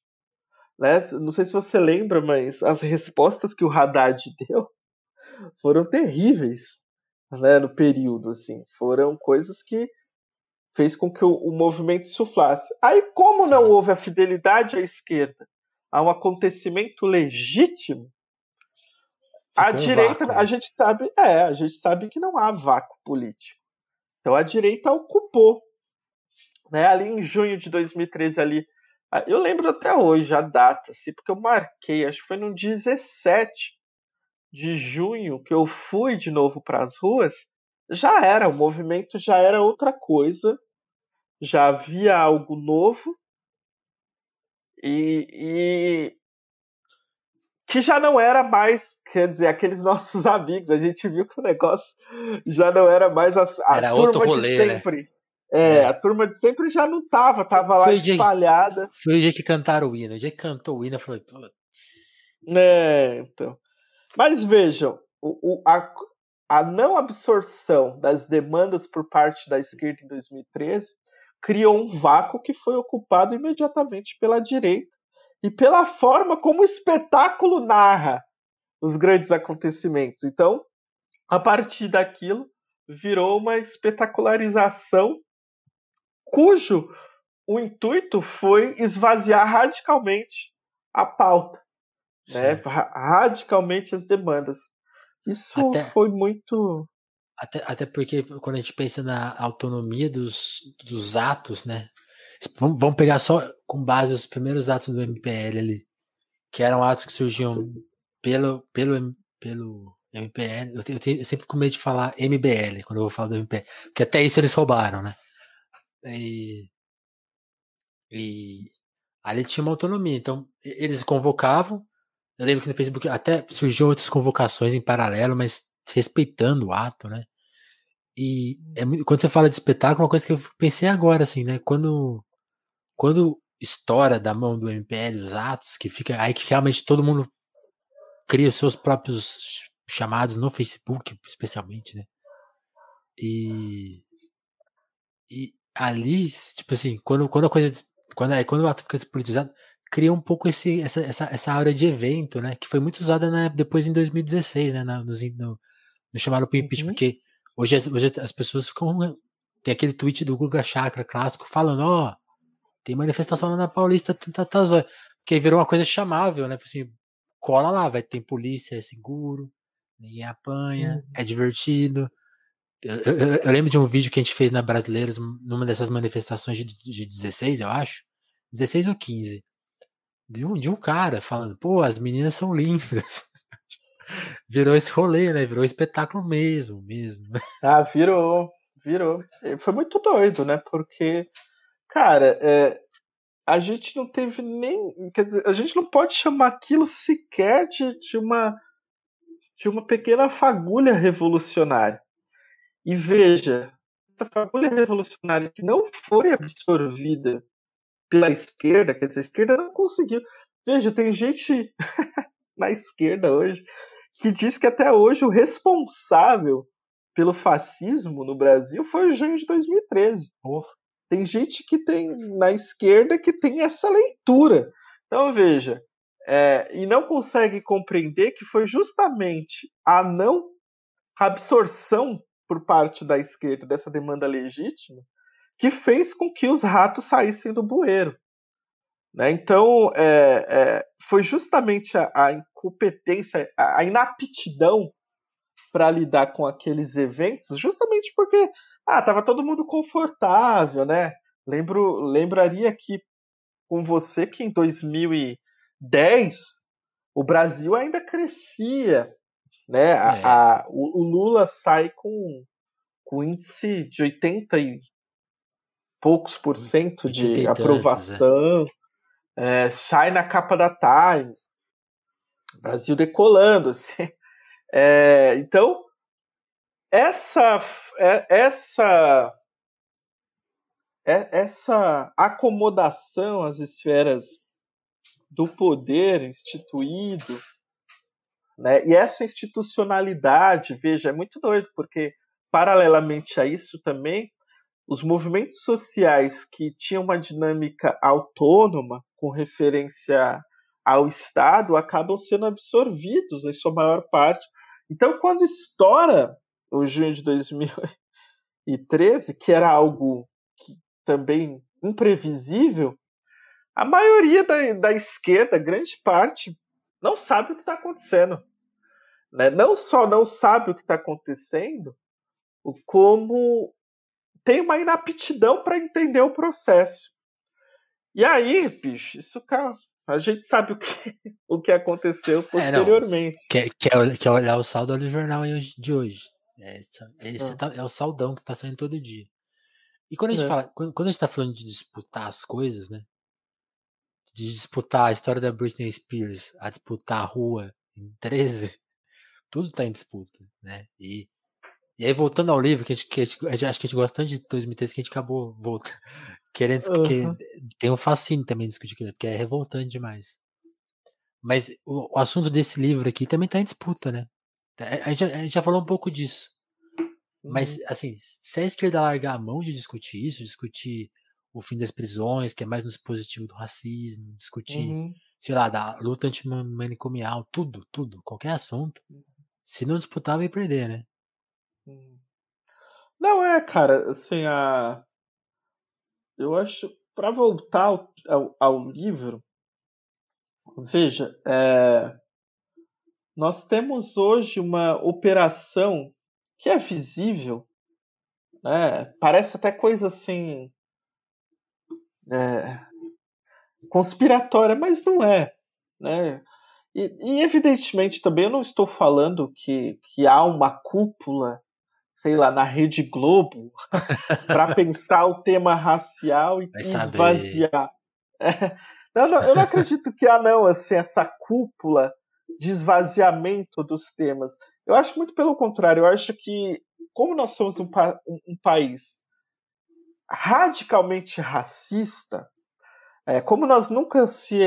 Né? Não sei se você lembra, mas as respostas que o Haddad deu foram terríveis né, no período. Assim. Foram coisas que fez com que o, o movimento suflasse. Aí, como Sim. não houve a fidelidade à esquerda a um acontecimento legítimo, a direita, vácuo. a gente sabe, é, a gente sabe que não há vácuo político. Então a direita ocupou, né? Ali em junho de 2013 ali, eu lembro até hoje a data, assim, porque eu marquei, acho que foi no 17 de junho que eu fui de novo para as ruas. Já era, o movimento já era outra coisa, já havia algo novo e, e que já não era mais, quer dizer, aqueles nossos amigos. A gente viu que o negócio já não era mais a, a era turma outro rolê, de né? sempre. Né? É, é, a turma de sempre já não tava, tava foi lá espalhada. foi o dia que cantaram o hino. O dia que cantou o hino, eu falei. É, então. Mas vejam, o, o, a, a não absorção das demandas por parte da esquerda em 2013 criou um vácuo que foi ocupado imediatamente pela direita e pela forma como o espetáculo narra os grandes acontecimentos. Então, a partir daquilo, virou uma espetacularização cujo o intuito foi esvaziar radicalmente a pauta, né? radicalmente as demandas. Isso até, foi muito. Até, até porque quando a gente pensa na autonomia dos, dos atos, né? Vamos, pegar só com base os primeiros atos do MPL ali, que eram atos que surgiam pelo, pelo, pelo MPL. Eu, tenho, eu, tenho, eu sempre com medo de falar MBL quando eu vou falar do MPL, porque até isso eles roubaram, né? E, e ali tinha uma autonomia. Então, eles convocavam. Eu lembro que no Facebook até surgiu outras convocações em paralelo, mas respeitando o ato, né? E é quando você fala de espetáculo, uma coisa que eu pensei agora, assim, né? Quando, quando estoura da mão do MPL os atos, que fica aí que realmente todo mundo cria os seus próprios chamados no Facebook, especialmente, né? E, e ali, tipo assim, quando, quando a coisa. Quando, é, quando o ato fica despolitizado, cria um pouco esse, essa, essa, essa aura de evento, né? Que foi muito usada né, depois em 2016, né? No, no, no, no chamado pro impeachment, uhum. porque hoje, hoje as pessoas ficam. Tem aquele tweet do Guga Chakra clássico falando, ó, oh, tem manifestação lá na Paulista, tá, tá, tá, porque virou uma coisa chamável, né? Tipo assim, cola lá, vai ter polícia, é seguro, ninguém apanha, uhum. é divertido. Eu, eu, eu, lembro de um vídeo que a gente fez na Brasileiros, numa dessas manifestações de, de 16, eu acho. 16 ou 15. De um, de um cara falando, pô, as meninas são lindas. virou esse rolê, né? Virou espetáculo mesmo, mesmo. Ah, virou, virou. Foi muito doido, né? Porque, cara, é, a gente não teve nem. Quer dizer, a gente não pode chamar aquilo sequer de, de uma de uma pequena fagulha revolucionária. E veja, essa fagulha revolucionária que não foi absorvida pela esquerda, quer dizer, a esquerda não conseguiu. Veja, tem gente na esquerda hoje que diz que até hoje o responsável pelo fascismo no Brasil foi o junho de 2013. Oh. Tem gente que tem na esquerda que tem essa leitura. Então veja, é, e não consegue compreender que foi justamente a não absorção por parte da esquerda dessa demanda legítima que fez com que os ratos saíssem do bueiro. Né? Então, é, é, foi justamente a, a incompetência, a, a inaptidão para lidar com aqueles eventos, justamente porque ah, tava todo mundo confortável, né? Lembro, lembraria aqui com você que em 2010 o Brasil ainda crescia né? É. A, a, o, o, Lula sai com, com índice de 80 e poucos por cento de aprovação, é. É, sai na capa da Times, Brasil decolando, assim. É, então, essa, é, essa, é, essa acomodação às esferas do poder instituído, né, e essa institucionalidade, veja, é muito doido, porque paralelamente a isso também, os movimentos sociais que tinham uma dinâmica autônoma com referência ao Estado acabam sendo absorvidos em sua maior parte. Então, quando estoura o junho de 2013, que era algo que também imprevisível, a maioria da, da esquerda, grande parte, não sabe o que está acontecendo. Né? Não só não sabe o que está acontecendo, como tem uma inaptidão para entender o processo. E aí, bicho, isso a gente sabe o que, o que aconteceu posteriormente. É, quer, quer, quer olhar o saldo do jornal de hoje. É, esse ah. tá, é o saldão que está saindo todo dia. E quando a gente é. fala, quando, quando a gente tá falando de disputar as coisas, né? De disputar a história da Britney Spears, a disputar a rua em 13, tudo tá em disputa, né? E e aí, voltando ao livro, que a gente, que a gente acho que a gente gosta tanto de 2013 que a gente acabou voltando, querendo uhum. tem um fascínio também discutir aquilo, porque é revoltante demais. Mas o, o, assunto desse livro aqui também está em disputa, né? A gente, a gente, já falou um pouco disso. Mas, uhum. assim, se a esquerda largar a mão de discutir isso, discutir o fim das prisões, que é mais no dispositivo do racismo, discutir, uhum. sei lá, da luta antimanicomial, tudo, tudo, qualquer assunto, uhum. se não disputar, vai perder, né? Hum. Não, é, cara, assim, a... eu acho, para voltar ao, ao, ao, livro, veja, é... nós temos hoje uma operação que é visível, né? parece até coisa assim, é... conspiratória, mas não é, né? E, e, evidentemente também eu não estou falando que, que há uma cúpula sei lá, na Rede Globo para pensar o tema racial e Vai esvaziar. É, não, não, eu não acredito que há, não, assim, essa cúpula de esvaziamento dos temas. Eu acho muito pelo contrário. Eu acho que, como nós somos um, um, um país radicalmente racista, é, como nós nunca se,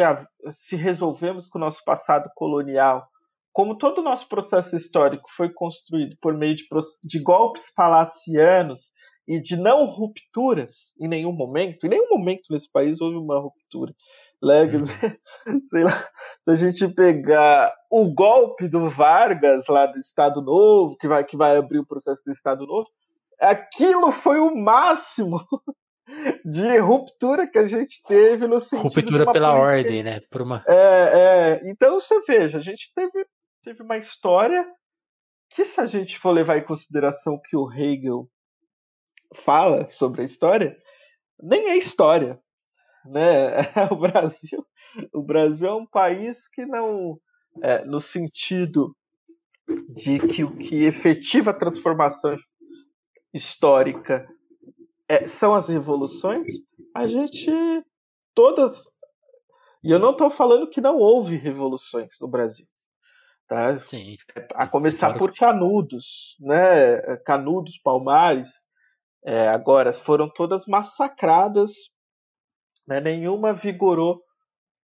se resolvemos com o nosso passado colonial como todo o nosso processo histórico foi construído por meio de, de golpes palacianos e de não rupturas em nenhum momento, em nenhum momento nesse país houve uma ruptura. Uhum. sei lá, se a gente pegar o golpe do Vargas lá do Estado Novo, que vai, que vai abrir o processo do Estado Novo, aquilo foi o máximo de ruptura que a gente teve no sentido ruptura pela política. ordem, né? Por uma... é, é, então você veja, a gente teve teve uma história que, se a gente for levar em consideração o que o Hegel fala sobre a história, nem é história. Né? O Brasil, o Brasil é um país que não, é, no sentido de que o que efetiva a transformação histórica é, são as revoluções, a gente todas e eu não estou falando que não houve revoluções no Brasil. Tá? Sim. A começar por Canudos, né? Canudos, Palmares, é, agora foram todas massacradas, né? nenhuma vigorou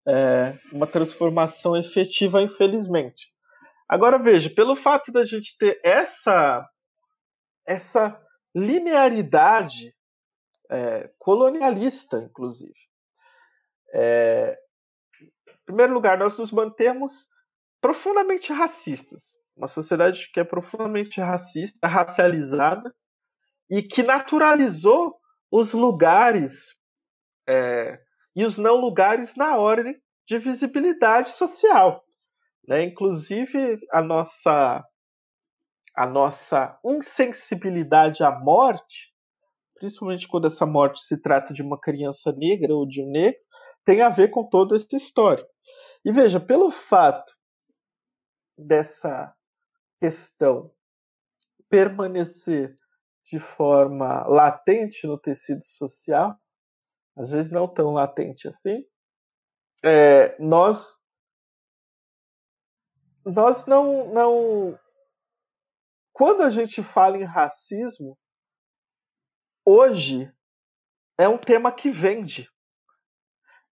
é, uma transformação efetiva, infelizmente. Agora veja, pelo fato da gente ter essa essa linearidade é, colonialista, inclusive. É, em primeiro lugar, nós nos mantemos profundamente racistas. Uma sociedade que é profundamente racista, racializada e que naturalizou os lugares é, e os não lugares na ordem de visibilidade social. Né? Inclusive a nossa a nossa insensibilidade à morte, principalmente quando essa morte se trata de uma criança negra ou de um negro, tem a ver com toda essa história. E veja, pelo fato dessa questão. Permanecer de forma latente no tecido social, às vezes não tão latente assim, é, nós nós não, não quando a gente fala em racismo hoje é um tema que vende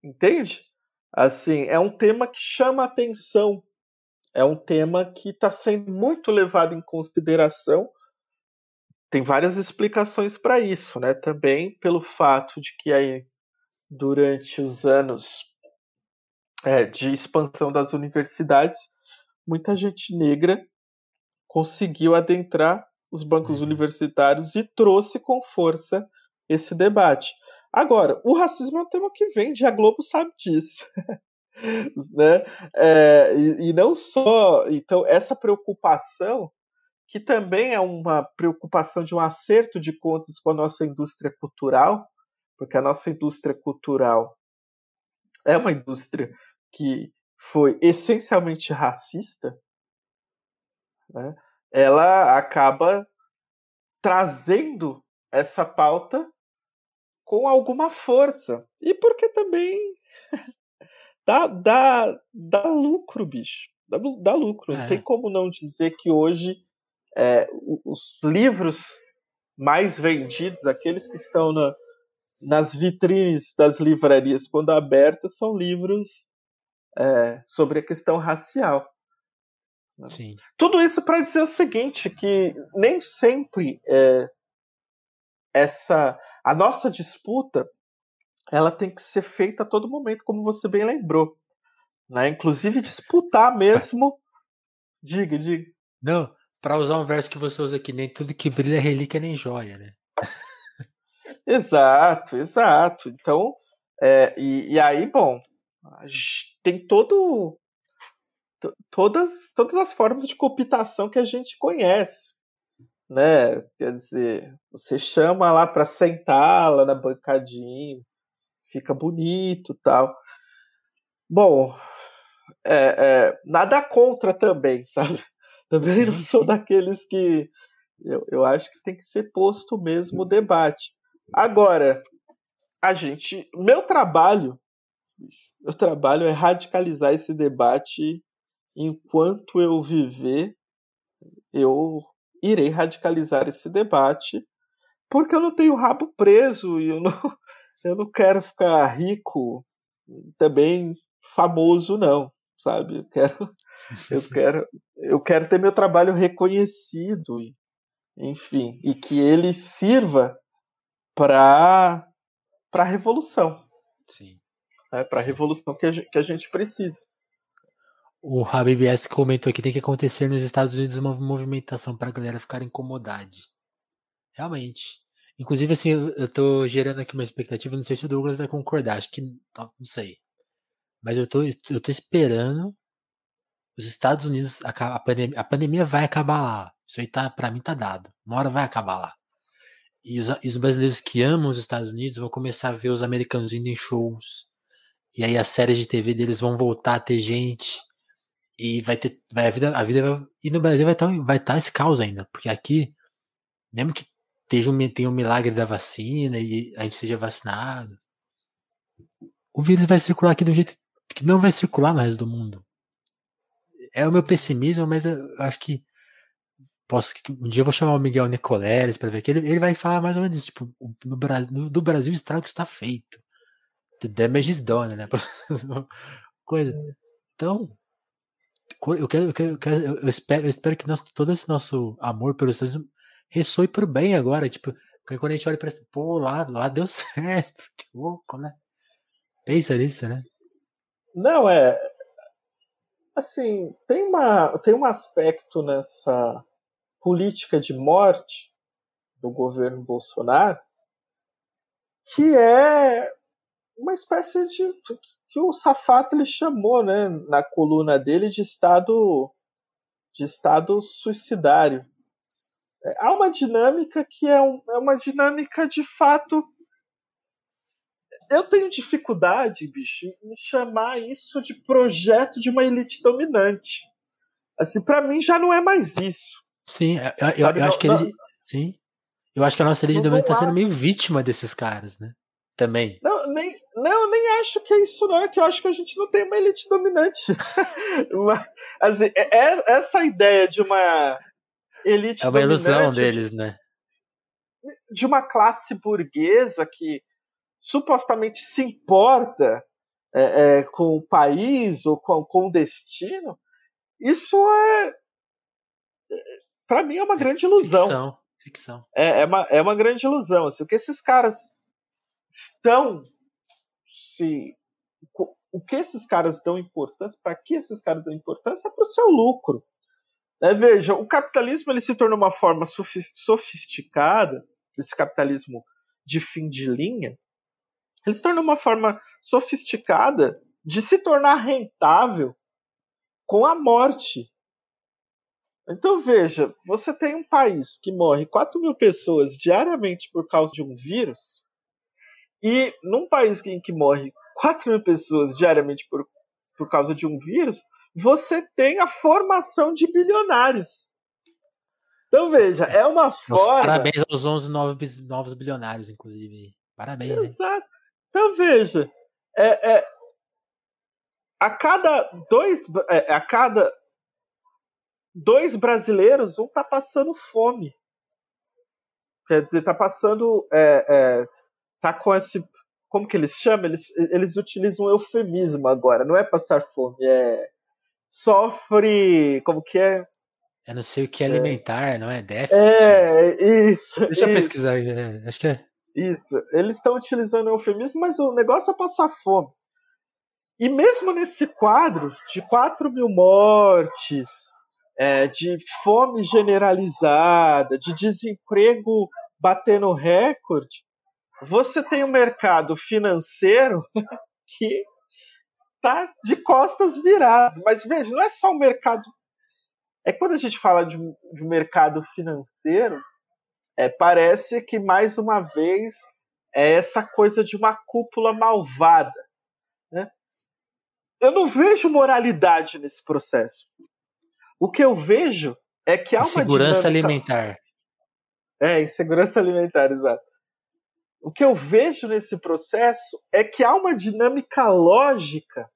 entende? Assim é um tema que chama atenção é um tema que está sendo muito levado em consideração tem várias explicações para isso, né? Também pelo fato de que aí durante os anos é, de expansão das universidades, muita gente negra conseguiu adentrar os bancos uhum. universitários e trouxe com força esse debate. Agora, o racismo é um tema que vende, a Globo sabe disso. né? É, e, e não só. Então, essa preocupação que também é uma preocupação de um acerto de contas com a nossa indústria cultural, porque a nossa indústria cultural é uma indústria que foi essencialmente racista, né? ela acaba trazendo essa pauta com alguma força. E porque também dá, dá, dá lucro, bicho. Dá, dá lucro. É. Não tem como não dizer que hoje é, os livros mais vendidos, aqueles que estão na, nas vitrines das livrarias quando abertas, são livros é, sobre a questão racial. Sim. Tudo isso para dizer o seguinte, que nem sempre é, essa a nossa disputa ela tem que ser feita a todo momento, como você bem lembrou. Né? Inclusive disputar mesmo. Diga, diga. Não, para usar um verso que você usa aqui, nem tudo que brilha é relíquia nem joia, né? exato, exato. Então, é, e, e, aí, bom, tem todo todas todas as formas de cooptação que a gente conhece, né? Quer dizer, você chama lá para sentar lá na bancadinha, fica bonito, tal. Bom, é, é, nada contra também, sabe? Também não sou daqueles que. Eu, eu acho que tem que ser posto mesmo o debate. Agora, a gente. Meu trabalho. Meu trabalho é radicalizar esse debate enquanto eu viver. Eu irei radicalizar esse debate porque eu não tenho rabo preso e eu não, eu não quero ficar rico também famoso não sabe eu quero eu quero, eu quero ter meu trabalho reconhecido, enfim, e que ele sirva para para a revolução. Sim. Né, para a revolução que a, gente, que a gente precisa. O Habib S comentou que tem que acontecer nos Estados Unidos uma movimentação para a galera ficar incomodada. Realmente. Inclusive, assim, eu, tô gerando aqui uma expectativa, não sei se o Douglas vai concordar, acho que não, sei. Mas eu tô, eu tô esperando os Estados Unidos, a, pandemia, a pandemia vai acabar lá. Isso aí tá, pra mim tá dado. Uma hora vai acabar lá. E os, e os brasileiros que amam os Estados Unidos vão começar a ver os americanos indo em shows. E aí as séries de TV deles vão voltar a ter gente. E vai ter. Vai, a vida, a vida vai, E no Brasil vai estar tá, vai tá esse caos ainda. Porque aqui, mesmo que tenha um, tenha um milagre da vacina e a gente seja vacinado, o vírus vai circular aqui do jeito que não vai circular no resto do mundo é o meu pessimismo, mas eu acho que posso um dia eu vou chamar o Miguel Nicoleles para ver que ele, ele vai falar mais ou menos isso, tipo, no, no, do Brasil o estrago está feito. The damage is done, né? Coisa. Então, eu quero, eu, quero, eu, quero, eu, espero, eu espero que nós, todo esse nosso amor pelos Estados Unidos ressoe pro bem agora, tipo, porque quando a gente olha para pô, lá, lá deu certo, que louco, né? Pensa nisso, né? Não, é, assim, tem, uma, tem um aspecto nessa política de morte do governo Bolsonaro que é uma espécie de que o Safato ele chamou, né, na coluna dele de estado de estado suicidário. É, há uma dinâmica que é, um, é uma dinâmica de fato eu tenho dificuldade, bicho, em chamar isso de projeto de uma elite dominante. Assim, para mim já não é mais isso. Sim, eu, eu, eu acho que ele. Sim. Eu acho que a nossa elite dominante tá sendo meio vítima desses caras, né? Também. Não, nem, não, nem acho que é isso, não. É que eu acho que a gente não tem uma elite dominante. Mas, assim, é, é, essa ideia de uma elite É uma ilusão deles, né? De uma classe burguesa que supostamente se importa é, é, com o país ou com, com o destino, isso é. para mim é uma grande ilusão. Ficção. Ficção. É, é, uma, é uma grande ilusão. Assim, o que esses caras estão se. O que esses caras dão importância, para que esses caras dão importância é para o seu lucro. É, veja, o capitalismo ele se tornou uma forma sofisticada, esse capitalismo de fim de linha, ele se tornou uma forma sofisticada de se tornar rentável com a morte. Então veja, você tem um país que morre 4 mil pessoas diariamente por causa de um vírus, e num país em que morre 4 mil pessoas diariamente por, por causa de um vírus, você tem a formação de bilionários. Então veja, é uma forma. Parabéns aos 11 novos, novos bilionários, inclusive. Parabéns. Exato. Hein? Então veja, é, é, a cada dois, é, a cada dois brasileiros, um tá passando fome. Quer dizer, tá passando, é, é, tá com esse, como que eles chamam? Eles, eles utilizam um eufemismo agora. Não é passar fome, é sofre, como que é? É não sei o que é alimentar, não é déficit. É, isso. Deixa isso. eu pesquisar, é, acho que é. Isso. Eles estão utilizando o eufemismo, mas o negócio é passar fome. E mesmo nesse quadro de 4 mil mortes, é, de fome generalizada, de desemprego batendo recorde, você tem um mercado financeiro que tá de costas viradas. Mas veja, não é só o mercado. É quando a gente fala de, de mercado financeiro, é, parece que mais uma vez é essa coisa de uma cúpula malvada. Né? Eu não vejo moralidade nesse processo. O que eu vejo é que há uma segurança alimentar. É, insegurança alimentar, exato. O que eu vejo nesse processo é que há uma dinâmica lógica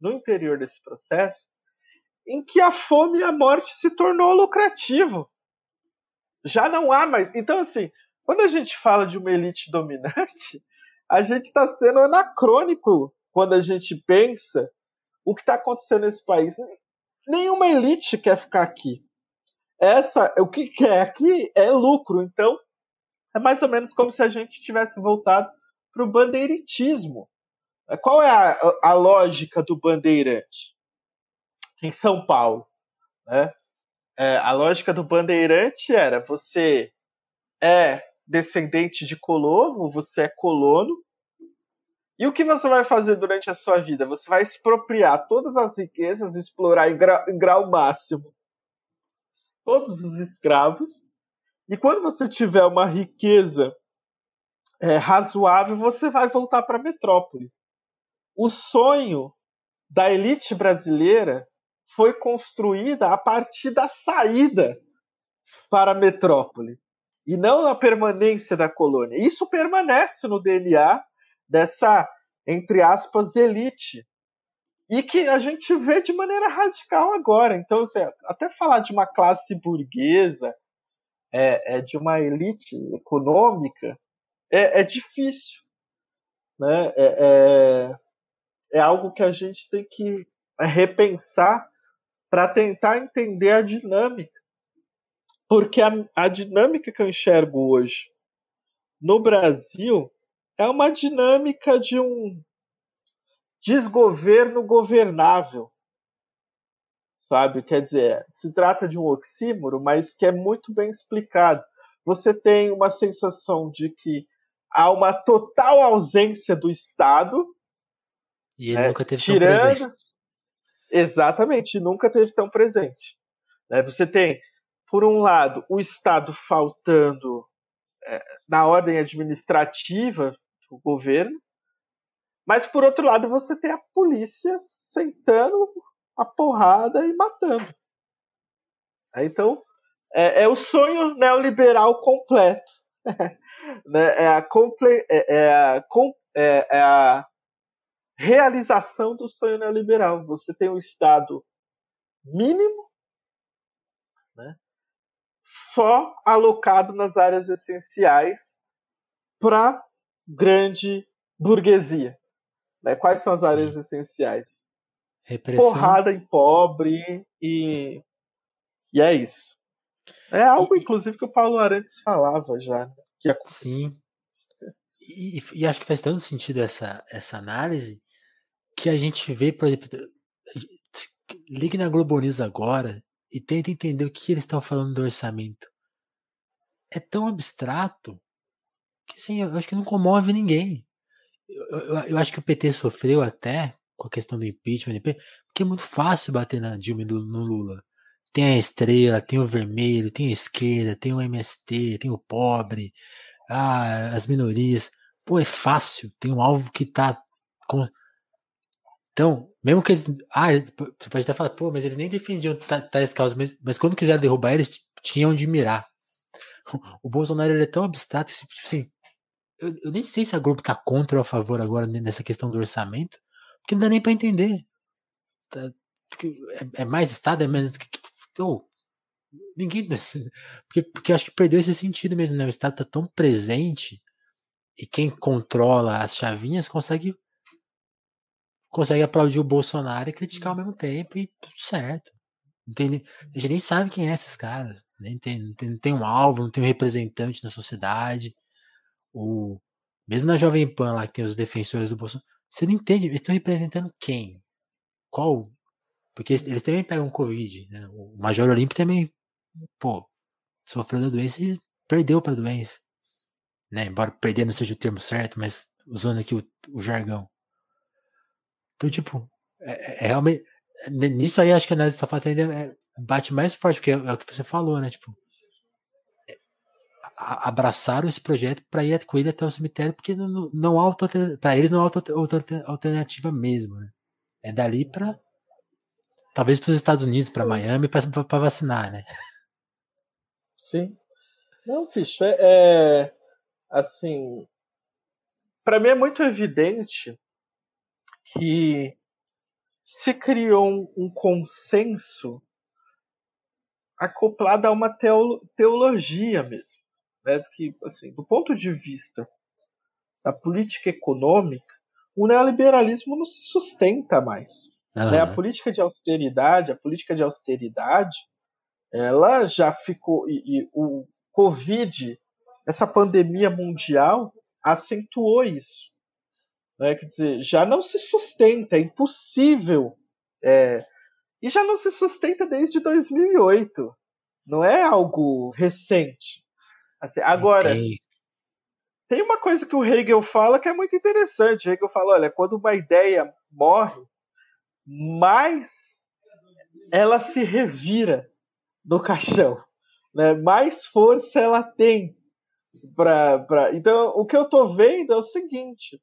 no interior desse processo em que a fome e a morte se tornou lucrativo já não há mais. Então, assim, quando a gente fala de uma elite dominante, a gente está sendo anacrônico quando a gente pensa o que está acontecendo nesse país. Nenhuma elite quer ficar aqui. Essa, o que quer aqui é lucro. Então, é mais ou menos como se a gente tivesse voltado para o bandeiritismo. Qual é a, a, lógica do bandeirante em São Paulo? Né? é, a lógica do bandeirante era: você é descendente de colono, você é colono, e o que você vai fazer durante a sua vida? Você vai expropriar todas as riquezas, explorar em grau, em grau máximo todos os escravos, e quando você tiver uma riqueza é, razoável, você vai voltar para a metrópole. O sonho da elite brasileira foi construída a partir da saída para a metrópole e não na permanência da colônia. Isso permanece no DNA dessa, entre aspas, elite. E que a gente vê de maneira radical agora. Então, assim, até falar de uma classe burguesa, é, é de uma elite econômica, é, é difícil. Né? É, é, é algo que a gente tem que repensar para tentar entender a dinâmica. Porque a, a dinâmica que eu enxergo hoje no Brasil é uma dinâmica de um desgoverno governável. Sabe? Quer dizer, se trata de um oxímoro, mas que é muito bem explicado. Você tem uma sensação de que há uma total ausência do Estado. E ele é, nunca teve tirando, Exatamente, nunca teve tão presente. Né? Você tem, por um lado, o Estado faltando é, na ordem administrativa do governo, mas por outro lado você tem a polícia sentando a porrada e matando. Então é, é o sonho neoliberal completo. né, é, a comple, é, é, a, é, é a realização do sonho neoliberal. Você tem um Estado mínimo, né, só alocado nas áreas essenciais para grande burguesia. Né? Quais são as áreas essenciais? Repressão. Porrada em pobre e, e é isso. É algo, e, inclusive, que o Paulo Arantes falava já. Né? Que Sim. E, e, acho que faz tanto sentido essa, essa análise que a gente vê, por exemplo, ligue na Globo News agora e tenta entender o que eles estão falando do orçamento. É tão abstrato que assim, eu acho que não comove ninguém. Eu, eu, eu acho que o PT sofreu até com a questão do impeachment, porque é muito fácil bater na Dilma e no Lula. Tem a estrela, tem o vermelho, tem a esquerda, tem o MST, tem o pobre, ah, as minorias. Pô, é fácil. Tem um alvo que tá com. Então, mesmo que eles. Ah, você pode até falar, pô, mas eles nem defendiam tais causas, mas, mas quando quiseram derrubar eles, tinham de mirar. O Bolsonaro ele é tão abstrato tipo assim, eu, eu, nem sei se a Globo tá contra ou a favor agora nessa questão do orçamento, porque não dá nem para entender. Tá, é, é, mais Estado, é menos oh, ninguém. Porque, porque acho que perdeu esse sentido mesmo, né? O Estado tá tão presente e quem controla as chavinhas consegue consegue aplaudir o Bolsonaro e criticar ao mesmo tempo e tudo certo. Entende? A gente nem sabe quem é esses caras. Nem tem, não, tem, não tem um alvo, não tem um representante na sociedade. O, mesmo na Jovem Pan lá que tem os defensores do Bolsonaro, você não entende, eles estão representando quem? Qual porque eles também pegam Covid, né? O Major Olímpio também, pô, sofreu da doença e perdeu pra doença. Né? Embora perder não seja o termo certo, mas usando aqui o, o jargão. Então, tipo, é, é, é realmente. Nisso aí acho que a análise da ainda é, bate mais forte, porque é, é, o que você falou, né? Tipo, é, abraçaram esse projeto para ir com ele até o cemitério, porque não, não há para eles não há outra alternativa mesmo, né? É dali para Talvez para os Estados Unidos, para Miami, para vacinar, né? Sim. Não, bicho, é, é assim. Para mim é muito evidente que se criou um, um consenso acoplado a uma teolo, teologia mesmo, né? Que assim, do ponto de vista da política econômica, o neoliberalismo não se sustenta mais. Uhum. Né? A política de austeridade, a política de austeridade, ela já ficou e, e o Covid, essa pandemia mundial acentuou isso. Né? Quer dizer, já não se sustenta, é impossível. É, e já não se sustenta desde 2008. Não é algo recente. Assim, agora, okay. tem uma coisa que o Hegel fala que é muito interessante. O Hegel fala: olha, quando uma ideia morre, mais ela se revira no caixão, né? Mais força ela tem para pra... Então, o que eu estou vendo é o seguinte,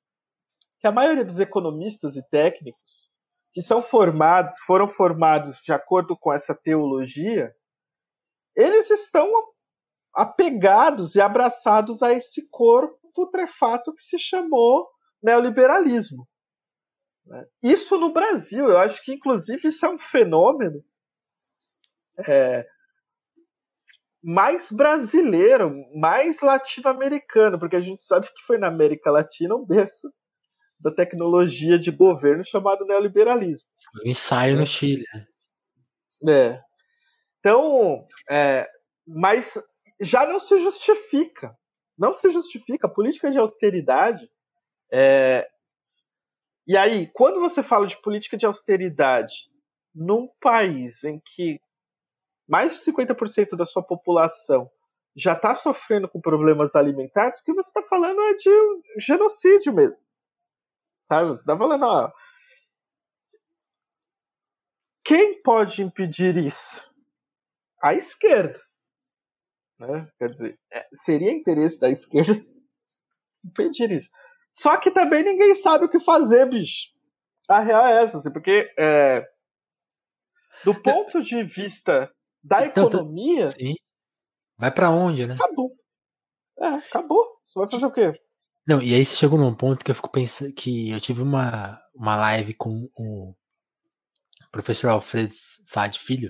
que a maioria dos economistas e técnicos que são formados, foram formados de acordo com essa teologia, eles estão apegados e abraçados a esse corpo putrefato que se chamou neoliberalismo. Isso no Brasil, eu acho que inclusive isso é um fenômeno é, mais brasileiro, mais latino-americano, porque a gente sabe que foi na América Latina um berço da tecnologia de governo chamado neoliberalismo. Um ensaio no Chile. Né? É. Então, é, mas já não se justifica. Não se justifica. A política de austeridade é, e aí, quando você fala de política de austeridade num país em que mais de 50% da sua população já está sofrendo com problemas alimentares, o que você está falando é de genocídio mesmo. Sabe? Você está falando, ó, quem pode impedir isso? A esquerda. Né? Quer dizer, é, seria interesse da esquerda impedir isso. Só que também ninguém sabe o que fazer, bicho. A real é essa, assim, porque é, do ponto de vista da economia. Sim. Vai para onde, né? Acabou. É, acabou. Você vai fazer o quê? Não, e aí você chegou num ponto que eu fico pensando que eu tive uma, uma live com o professor Alfredo Saad Filho.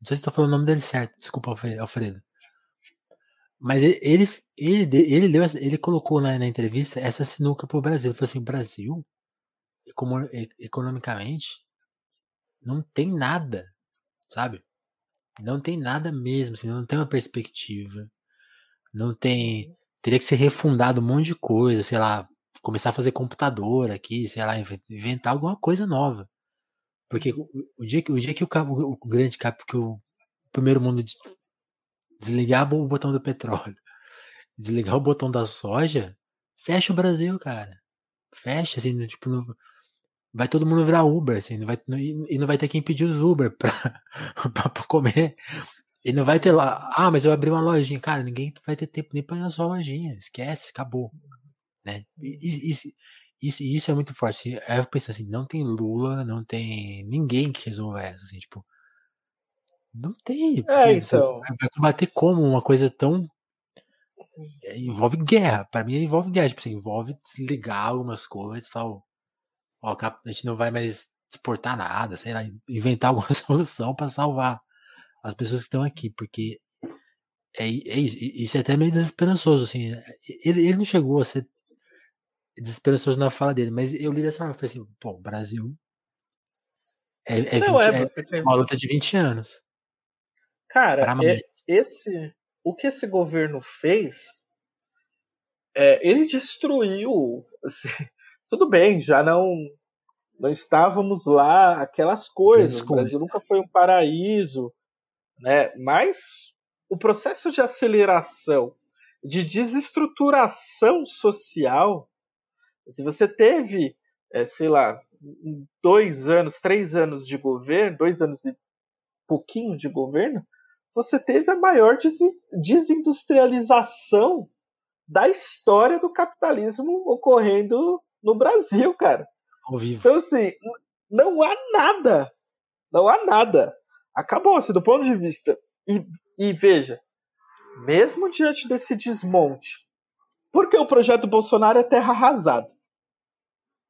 Não sei se estou falando o nome dele certo, desculpa, Alfredo. Mas ele, ele, ele, deu, ele colocou na, na entrevista essa sinuca pro Brasil. Ele falou assim: Brasil, economicamente, não tem nada, sabe? Não tem nada mesmo, assim, não tem uma perspectiva. Não tem. Teria que ser refundado um monte de coisa, sei lá, começar a fazer computador aqui, sei lá, inventar alguma coisa nova. Porque o, dia, que, o dia que o, o grande cap, que o primeiro mundo desligar o botão do petróleo, desligar o botão da soja, fecha o Brasil, cara. Fecha, assim, tipo, não, vai todo mundo virar Uber, assim, não vai, e não vai ter quem pedir os Uber pra, pra comer. E não vai ter lá, ah, mas eu abri uma lojinha. Cara, ninguém vai ter tempo nem pra ir na sua lojinha. Esquece, acabou. Né? Isso, isso, é muito forte. Eu penso assim, não tem Lula, não tem ninguém que resolva essa, assim, tipo. Não tem. É, então. Vai combater como uma coisa tão. É, envolve guerra. Para mim envolve guerra. Tipo assim, envolve desligar algumas coisas falar, ó, a gente não vai mais exportar nada, sei lá, inventar alguma solução para salvar as pessoas que estão aqui, porque é, é isso, isso é até meio desesperançoso, assim. Ele, ele não chegou a ser desesperançoso na fala dele, mas eu li dessa forma, eu falei assim, pô, Brasil é, é, 20, não, é, é uma luta de 20 anos. Cara, é, esse, o que esse governo fez, é, ele destruiu. Assim, tudo bem, já não não estávamos lá, aquelas coisas. O Brasil nunca foi um paraíso, né? Mas o processo de aceleração, de desestruturação social, se você teve, é, sei lá, dois anos, três anos de governo, dois anos e pouquinho de governo, você teve a maior desindustrialização da história do capitalismo ocorrendo no Brasil, cara. Então, assim, não há nada. Não há nada. Acabou-se, do ponto de vista. E, e veja, mesmo diante desse desmonte, porque o projeto Bolsonaro é terra arrasada.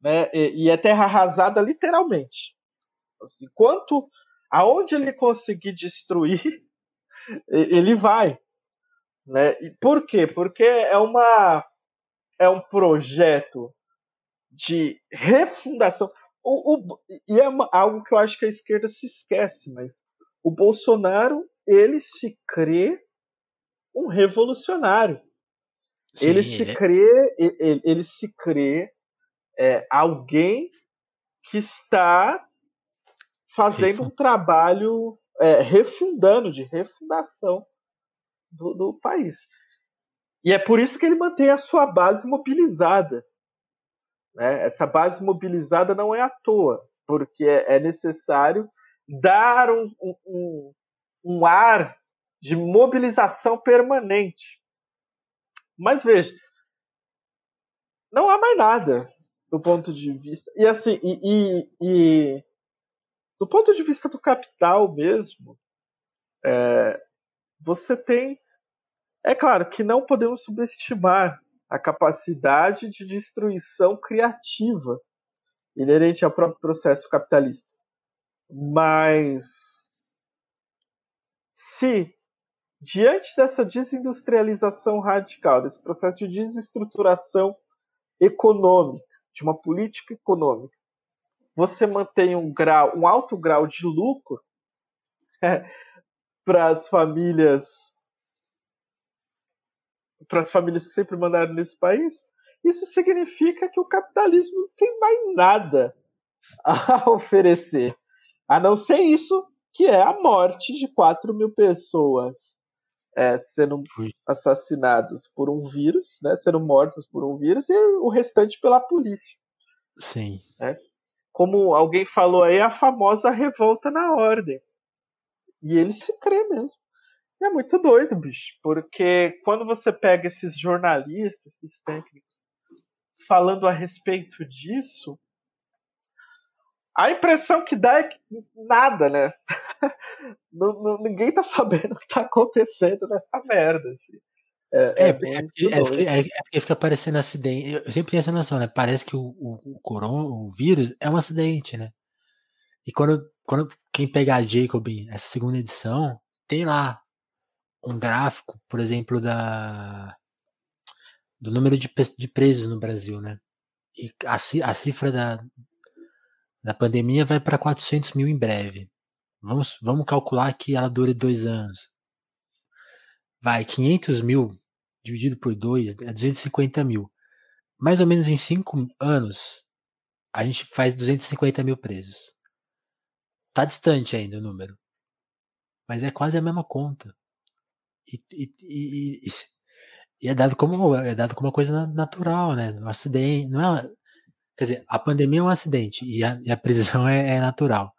Né? E, e é terra arrasada literalmente. Assim, quanto aonde ele conseguir destruir, ele vai. Né? E por quê? Porque é, uma, é um projeto de refundação. O, o, e é algo que eu acho que a esquerda se esquece, mas o Bolsonaro ele se crê um revolucionário. Sim, ele, se é. crê, ele, ele se crê é, alguém que está fazendo um trabalho é, refundando, de refundação do, do país. E é por isso que ele mantém a sua base mobilizada. Né? Essa base mobilizada não é à toa, porque é, é necessário dar um, um, um ar de mobilização permanente. Mas veja, não há mais nada do ponto de vista. E assim, e, e, e do ponto de vista do capital mesmo, é, você tem. É claro que não podemos subestimar a capacidade de destruição criativa inerente ao próprio processo capitalista. Mas se diante dessa desindustrialização radical, desse processo de desestruturação econômica, de uma política econômica, você mantém um grau, um alto grau de lucro é, para as famílias para as famílias que sempre mandaram nesse país, isso significa que o capitalismo não tem mais nada a oferecer. A não ser isso, que é a morte de 4 mil pessoas é, sendo assassinadas por um vírus, né, sendo mortas por um vírus, e o restante pela polícia. Sim. É como alguém falou aí, a famosa revolta na ordem. E ele se crê mesmo. E é muito doido, bicho, porque quando você pega esses jornalistas, esses técnicos, falando a respeito disso, a impressão que dá é que nada, né? ninguém tá sabendo o que tá acontecendo nessa merda. Assim. É, é, é, porque, é, porque, é, porque, fica parecendo acidente. Eu sempre tenho essa noção, né? Parece que o, o, o corona, o vírus, é um acidente, né? E quando, quando quem pegar a Jacobin, essa segunda edição, tem lá um gráfico, por exemplo, da do número de, de presos no Brasil, né? E a, a cifra da, da pandemia vai para 400 mil em breve. Vamos, vamos calcular que ela dure dois anos. Vai, 500 mil dividido por dois é 250 mil. Mais ou menos em cinco anos, a gente faz 250 mil presos. Tá distante ainda o número. Mas é quase a mesma conta. E, e, e, e, é dado como é dado como uma coisa natural, né? Um acidente, não é, quer dizer, a pandemia é um acidente e a, a prisão é, é, natural,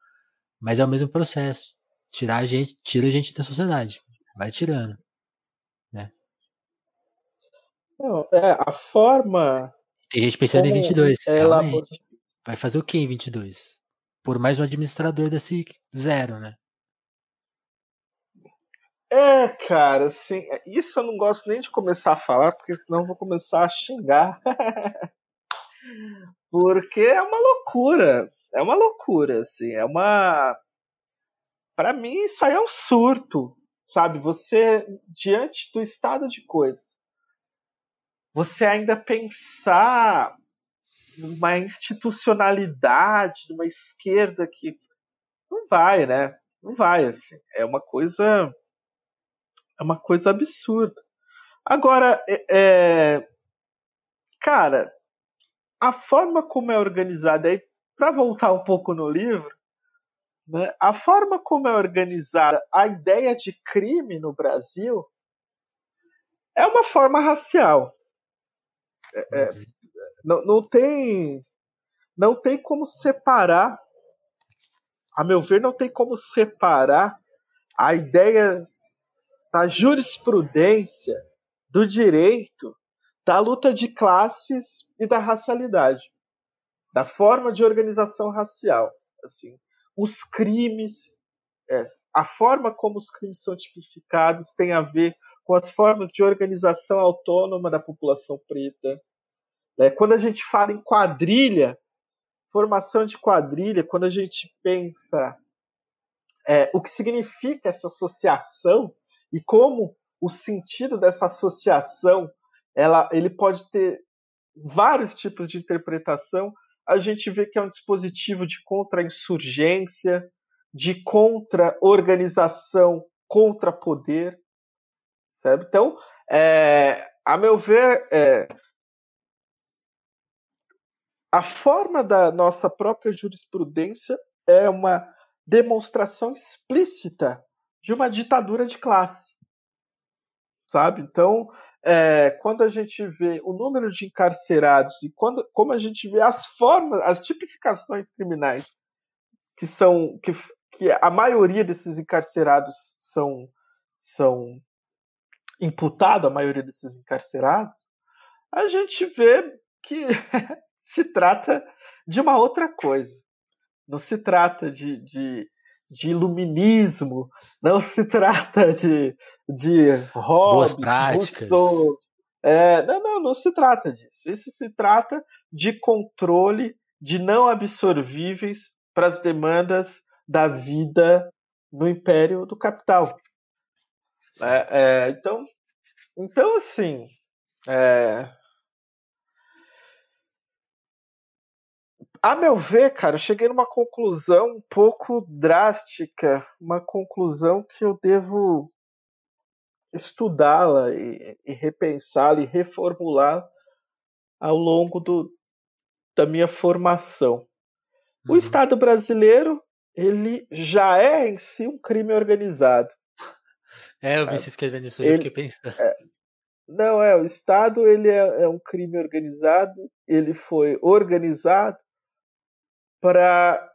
mas é o mesmo processo. Tirar a gente, tira a gente da sociedade, vai tirando? Não, é a forma. Tem gente pensando em 22. Ela vai fazer o que em 22? Por mais um administrador desse zero, né? É, cara, assim, é, isso eu não gosto nem de começar a falar, porque senão eu vou começar a xingar. porque é uma loucura. É uma loucura, assim. É uma. Para mim, isso aí é um surto, sabe? Você, diante do estado de coisas, você ainda pensar numa institucionalidade, numa esquerda que. Não vai, né? Não vai, assim. É uma coisa é uma coisa absurda. Agora, é, é, cara, a forma como é organizada, aí, para voltar um pouco no livro, né, a forma como é organizada a ideia de crime no Brasil é uma forma racial. É, é, não, não, tem, não tem como separar, a meu ver, não tem como separar a ideia da jurisprudência, do direito, da luta de classes e da racialidade, da forma de organização racial. Assim, os crimes, é, a forma como os crimes são tipificados tem a ver com as formas de organização autônoma da população preta. É, quando a gente fala em quadrilha, formação de quadrilha, quando a gente pensa é, o que significa essa associação e como o sentido dessa associação ela, ele pode ter vários tipos de interpretação. A gente vê que é um dispositivo de contra-insurgência, de contra-organização, contra-poder, certo? Então, é, a meu ver, é, a forma da nossa própria jurisprudência é uma demonstração explícita de uma ditadura de classe. Sabe? Então, é, quando a gente vê o número de encarcerados e quando, como a gente vê as formas, as tipificações criminais que são que, que a maioria desses encarcerados são são imputado a maioria desses encarcerados, a gente vê que se trata de uma outra coisa. Não se trata de, de de iluminismo, não se trata de, de Hobbes, Rousseau. É, não, não, não se trata disso. Isso se trata de controle de não absorvíveis para as demandas da vida no império do capital. É, é, então, então, assim, é, A meu ver, cara, eu cheguei numa conclusão um pouco drástica, uma conclusão que eu devo estudá-la e, e repensá-la e reformulá-la ao longo do, da minha formação. Uhum. O Estado brasileiro, ele já é em si um crime organizado. É, eu vi você escrevendo isso aí, ele, fiquei pensando. É, não, é, o Estado ele é, é um crime organizado, ele foi organizado para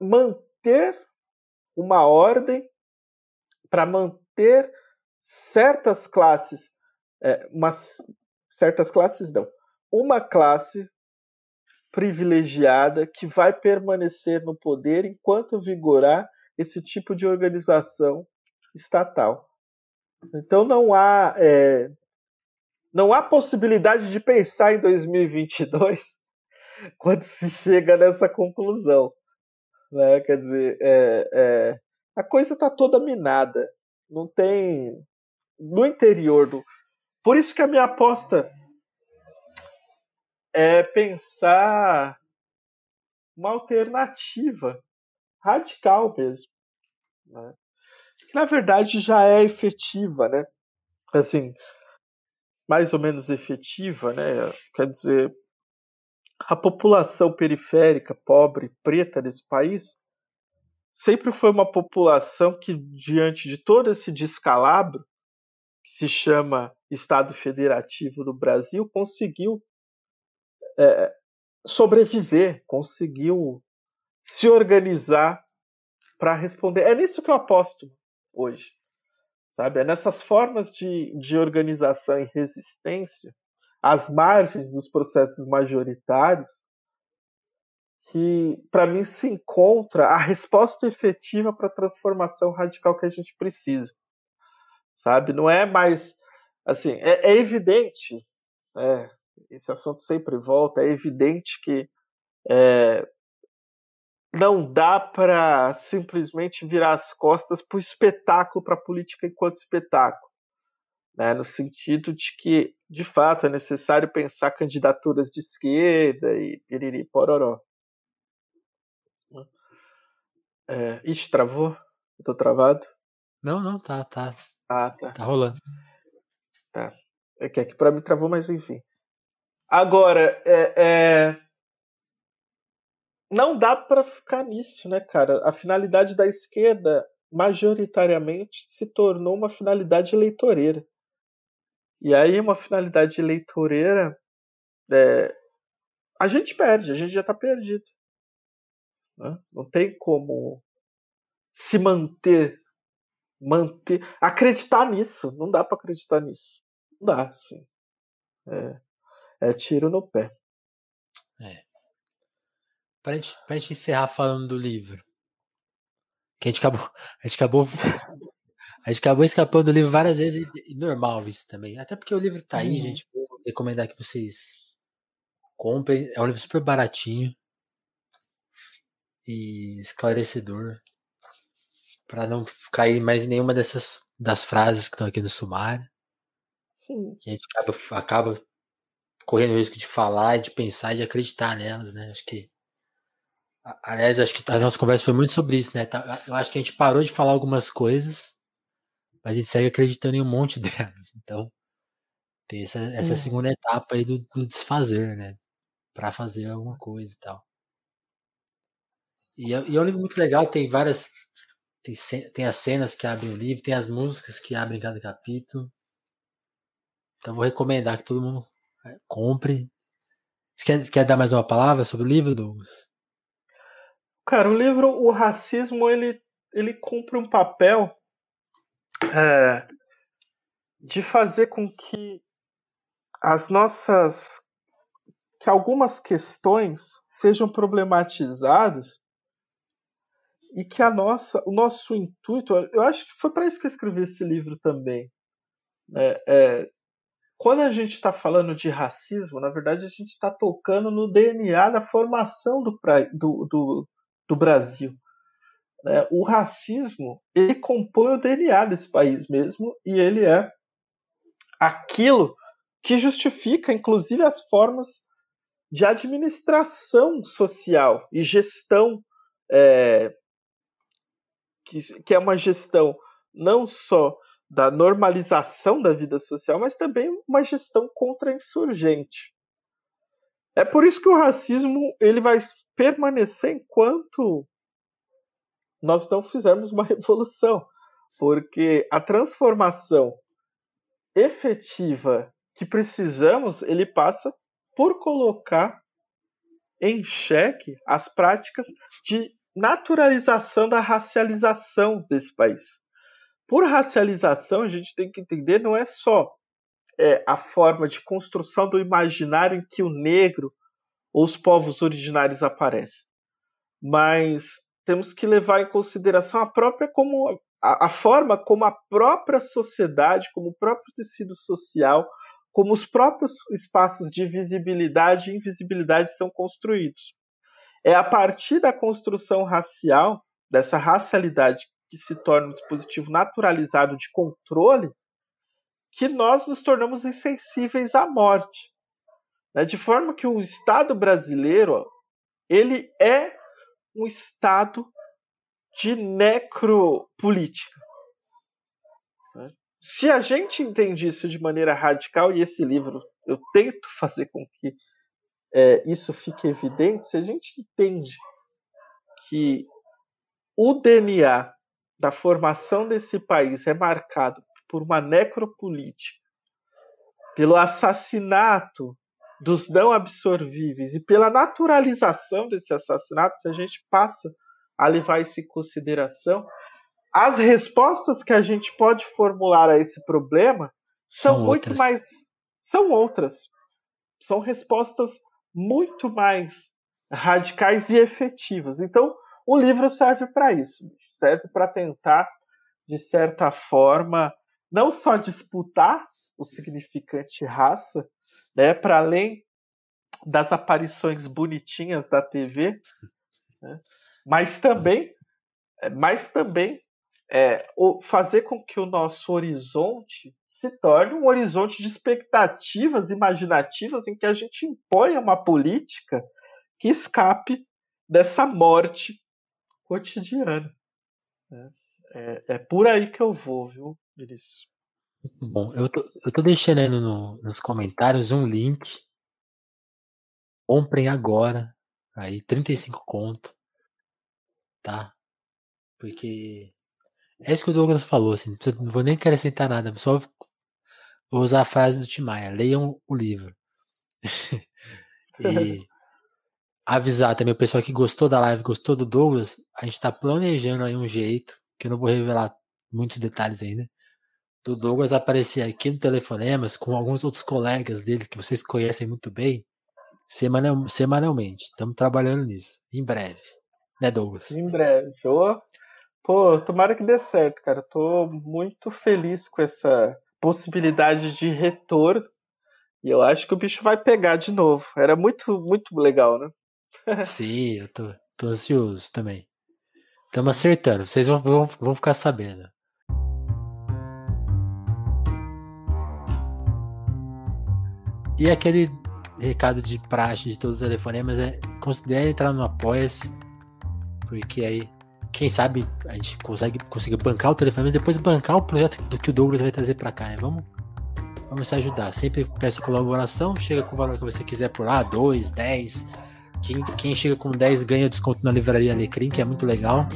manter uma ordem, para manter certas classes, é, umas, certas classes não, uma classe privilegiada que vai permanecer no poder enquanto vigorar esse tipo de organização estatal. Então não há é, não há possibilidade de pensar em 2022 quando se chega nessa conclusão. Né? Quer dizer, é, é, a coisa está toda minada. Não tem. No interior do. Por isso que a minha aposta é pensar uma alternativa radical mesmo. Né? Que na verdade já é efetiva, né? Assim, mais ou menos efetiva, né? Quer dizer, a população periférica, pobre, preta desse país sempre foi uma população que, diante de todo esse descalabro, que se chama Estado Federativo do Brasil, conseguiu é, sobreviver, conseguiu se organizar para responder. É nisso que eu aposto hoje. Sabe? É nessas formas de, de organização e resistência, às margens dos processos majoritários, que, para mim, se encontra a resposta efetiva para a transformação radical que a gente precisa. Sabe? Não é mais. Assim, é, é evidente, é, esse assunto sempre volta, é evidente que é, não dá para simplesmente virar as costas para o espetáculo, para a política enquanto espetáculo. Né? No sentido de que, de fato, é necessário pensar candidaturas de esquerda e piriri pororó. É, ixi, travou? Eu tô travado? Não, não, tá, tá. Ah, tá. Tá rolando. Tá. É que aqui pra mim travou, mas enfim. Agora, é, é... não dá para ficar nisso, né, cara? A finalidade da esquerda, majoritariamente, se tornou uma finalidade eleitoreira. E aí, uma finalidade eleitoreira, é... a gente perde, a gente já tá perdido. Né? Não tem como se manter, manter, acreditar nisso. Não dá para acreditar nisso. Não dá, sim. É, é tiro no pé. É. Pra gente, pra gente encerrar falando do livro. Que a gente acabou. A gente acabou. A gente acabou escapando do livro várias vezes e, normal isso também. Até porque o livro tá aí, uhum. gente. Vou recomendar que vocês comprem. É um livro super baratinho e esclarecedor para não cair mais em nenhuma dessas das frases que estão aqui no sumário. Sim. Que a gente acaba, acaba correndo o risco de falar, de pensar e de acreditar nelas, né? Acho que aliás, acho que a nossa conversa foi muito sobre isso, né? Tá, eu acho que a gente parou de falar algumas coisas, mas a gente segue acreditando em um monte delas. Então, tem essa, essa segunda etapa aí do, do desfazer, né? Para fazer alguma coisa e tal. E é, e é um livro muito legal, tem várias. Tem, tem as cenas que abrem o livro, tem as músicas que abrem cada capítulo. Então vou recomendar que todo mundo é, compre. Você quer, quer dar mais uma palavra sobre o livro, Douglas? Cara, o livro, o racismo, ele, ele cumpre um papel é, de fazer com que as nossas que algumas questões sejam problematizadas e que a nossa, o nosso intuito, eu acho que foi para isso que eu escrevi esse livro também. É, é, quando a gente está falando de racismo, na verdade a gente está tocando no DNA da formação do, do, do, do Brasil. É, o racismo ele compõe o DNA desse país mesmo e ele é aquilo que justifica, inclusive, as formas de administração social e gestão é, que, que é uma gestão não só da normalização da vida social, mas também uma gestão contra-insurgente. É por isso que o racismo ele vai permanecer enquanto nós não fizermos uma revolução, porque a transformação efetiva que precisamos, ele passa por colocar em xeque as práticas de naturalização da racialização desse país. Por racialização, a gente tem que entender não é só é, a forma de construção do imaginário em que o negro ou os povos originários aparecem, mas temos que levar em consideração a própria como a, a forma como a própria sociedade, como o próprio tecido social como os próprios espaços de visibilidade e invisibilidade são construídos. É a partir da construção racial, dessa racialidade que se torna um dispositivo naturalizado de controle, que nós nos tornamos insensíveis à morte. Né? De forma que o Estado brasileiro ele é um Estado de necropolítica. Né? Se a gente entende isso de maneira radical, e esse livro eu tento fazer com que é, isso fique evidente, se a gente entende que o DNA da formação desse país é marcado por uma necropolítica, pelo assassinato dos não absorvíveis e pela naturalização desse assassinato, se a gente passa a levar isso em consideração, as respostas que a gente pode formular a esse problema são, são muito outras. mais. São outras. São respostas muito mais radicais e efetivas. Então, o livro serve para isso. Serve para tentar, de certa forma, não só disputar o significante raça, né, para além das aparições bonitinhas da TV, né, mas também, mas também é, fazer com que o nosso horizonte se torne um horizonte de expectativas imaginativas em que a gente imponha uma política que escape dessa morte cotidiana. Né? É, é por aí que eu vou, viu, Vinícius? Bom, eu tô, eu tô deixando aí no, nos comentários um link. Comprem agora. Aí, 35 conto. Tá? Porque é isso que o Douglas falou, assim. Não vou nem acrescentar nada, só vou usar a frase do Tim Maia. Leiam o livro. e avisar também o pessoal que gostou da live, gostou do Douglas. A gente tá planejando aí um jeito, que eu não vou revelar muitos detalhes ainda do Douglas aparecer aqui no Telefonemas com alguns outros colegas dele que vocês conhecem muito bem, semanal, semanalmente. Estamos trabalhando nisso, em breve. Né, Douglas? Em breve. Oh, pô, tomara que dê certo, cara. Tô muito feliz com essa possibilidade de retorno. E eu acho que o bicho vai pegar de novo. Era muito, muito legal, né? Sim, eu tô, tô ansioso também. Estamos acertando, vocês vão, vão, vão ficar sabendo. E aquele recado de praxe de todo o telefonema é considere entrar no Apoia-se, porque aí, quem sabe, a gente consegue, consegue bancar o telefone, mas depois bancar o projeto do que o Douglas vai trazer para cá, né? Vamos, vamos se ajudar. Sempre peço colaboração, chega com o valor que você quiser por lá, 2, 10. Quem, quem chega com 10 ganha desconto na livraria Alecrim, que é muito legal.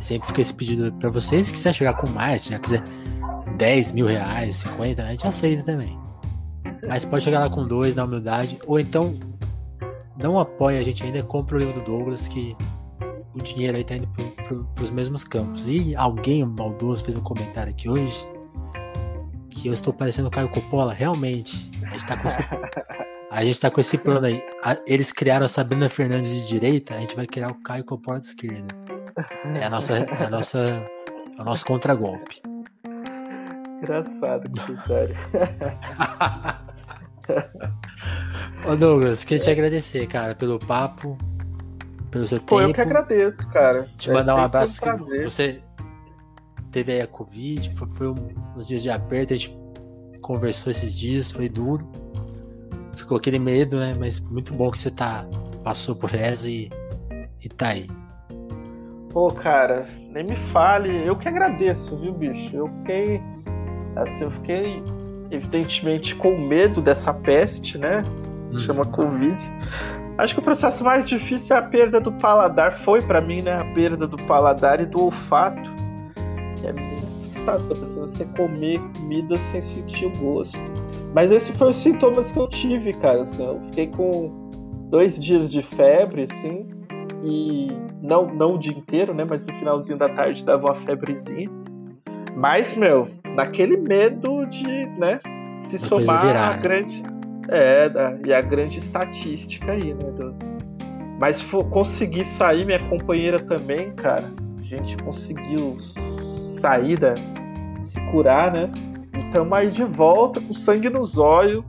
Sempre fica esse pedido para vocês. Se quiser chegar com mais, se já quiser 10 mil reais, 50, a gente aceita também. Mas pode chegar lá com dois na humildade. Ou então, não apoia a gente ainda, compra o livro do Douglas, que o dinheiro aí tá indo pro, pro, pros mesmos campos. E alguém maldoso fez um comentário aqui hoje que eu estou parecendo o Caio Coppola. Realmente, a gente tá com esse, a gente tá com esse plano aí. eles criaram a Sabrina Fernandes de direita, a gente vai criar o Caio Coppola de esquerda. É a nossa, é a nossa, é o nosso contragolpe. Engraçado, que sério. Ô Douglas, queria te agradecer, cara, pelo papo, pelo seu Pô, tempo. eu que agradeço, cara. Te é mandar um abraço. Um você teve aí a Covid, foi, foi uns dias de aperto, a gente conversou esses dias, foi duro. Ficou aquele medo, né? Mas muito bom que você tá, passou por essa e, e tá aí. Pô, cara, nem me fale. Eu que agradeço, viu, bicho? Eu fiquei. Assim, eu fiquei evidentemente com medo dessa peste, né? Hum. Chama Covid. Acho que o processo mais difícil é a perda do paladar. Foi para mim, né? A perda do paladar e do olfato. Que é muito se você comer comida sem sentir o gosto. Mas esse foi os sintomas que eu tive, cara. Assim, eu fiquei com dois dias de febre, assim, e não, não o dia inteiro, né? Mas no finalzinho da tarde dava uma febrezinha. Mas, meu, naquele medo de, né, se Uma somar virar, a né? grande. É, da, e a grande estatística aí, né? Do... Mas conseguir sair, minha companheira também, cara. A gente conseguiu sair da. se curar, né? Estamos aí de volta, com sangue nos olhos.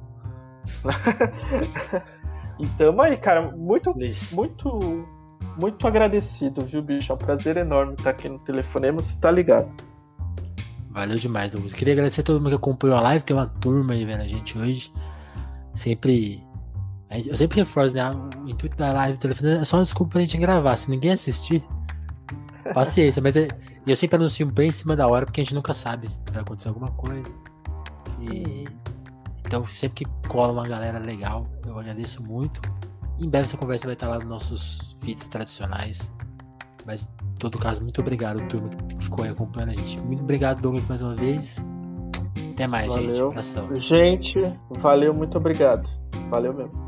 e tamo aí, cara. Muito, Isso. muito, muito agradecido, viu, bicho? É um prazer enorme estar aqui no Telefonema, você tá ligado. Valeu demais, Douglas. Queria agradecer a todo mundo que acompanhou a live. Tem uma turma aí vendo a gente hoje. Sempre. Eu sempre reforço, né? O intuito da live telefone é só uma desculpa pra gente gravar. Se ninguém assistir, paciência. Mas é, eu sempre anuncio bem em cima da hora, porque a gente nunca sabe se vai acontecer alguma coisa. E. Então, sempre que cola uma galera legal, eu agradeço muito. Em breve essa conversa vai estar lá nos nossos feeds tradicionais. Mas, todo caso, muito obrigado, turma, que ficou aí acompanhando a gente. Muito obrigado, Douglas, mais uma vez. Até mais, valeu. gente. Abração. Gente, valeu, muito obrigado. Valeu mesmo.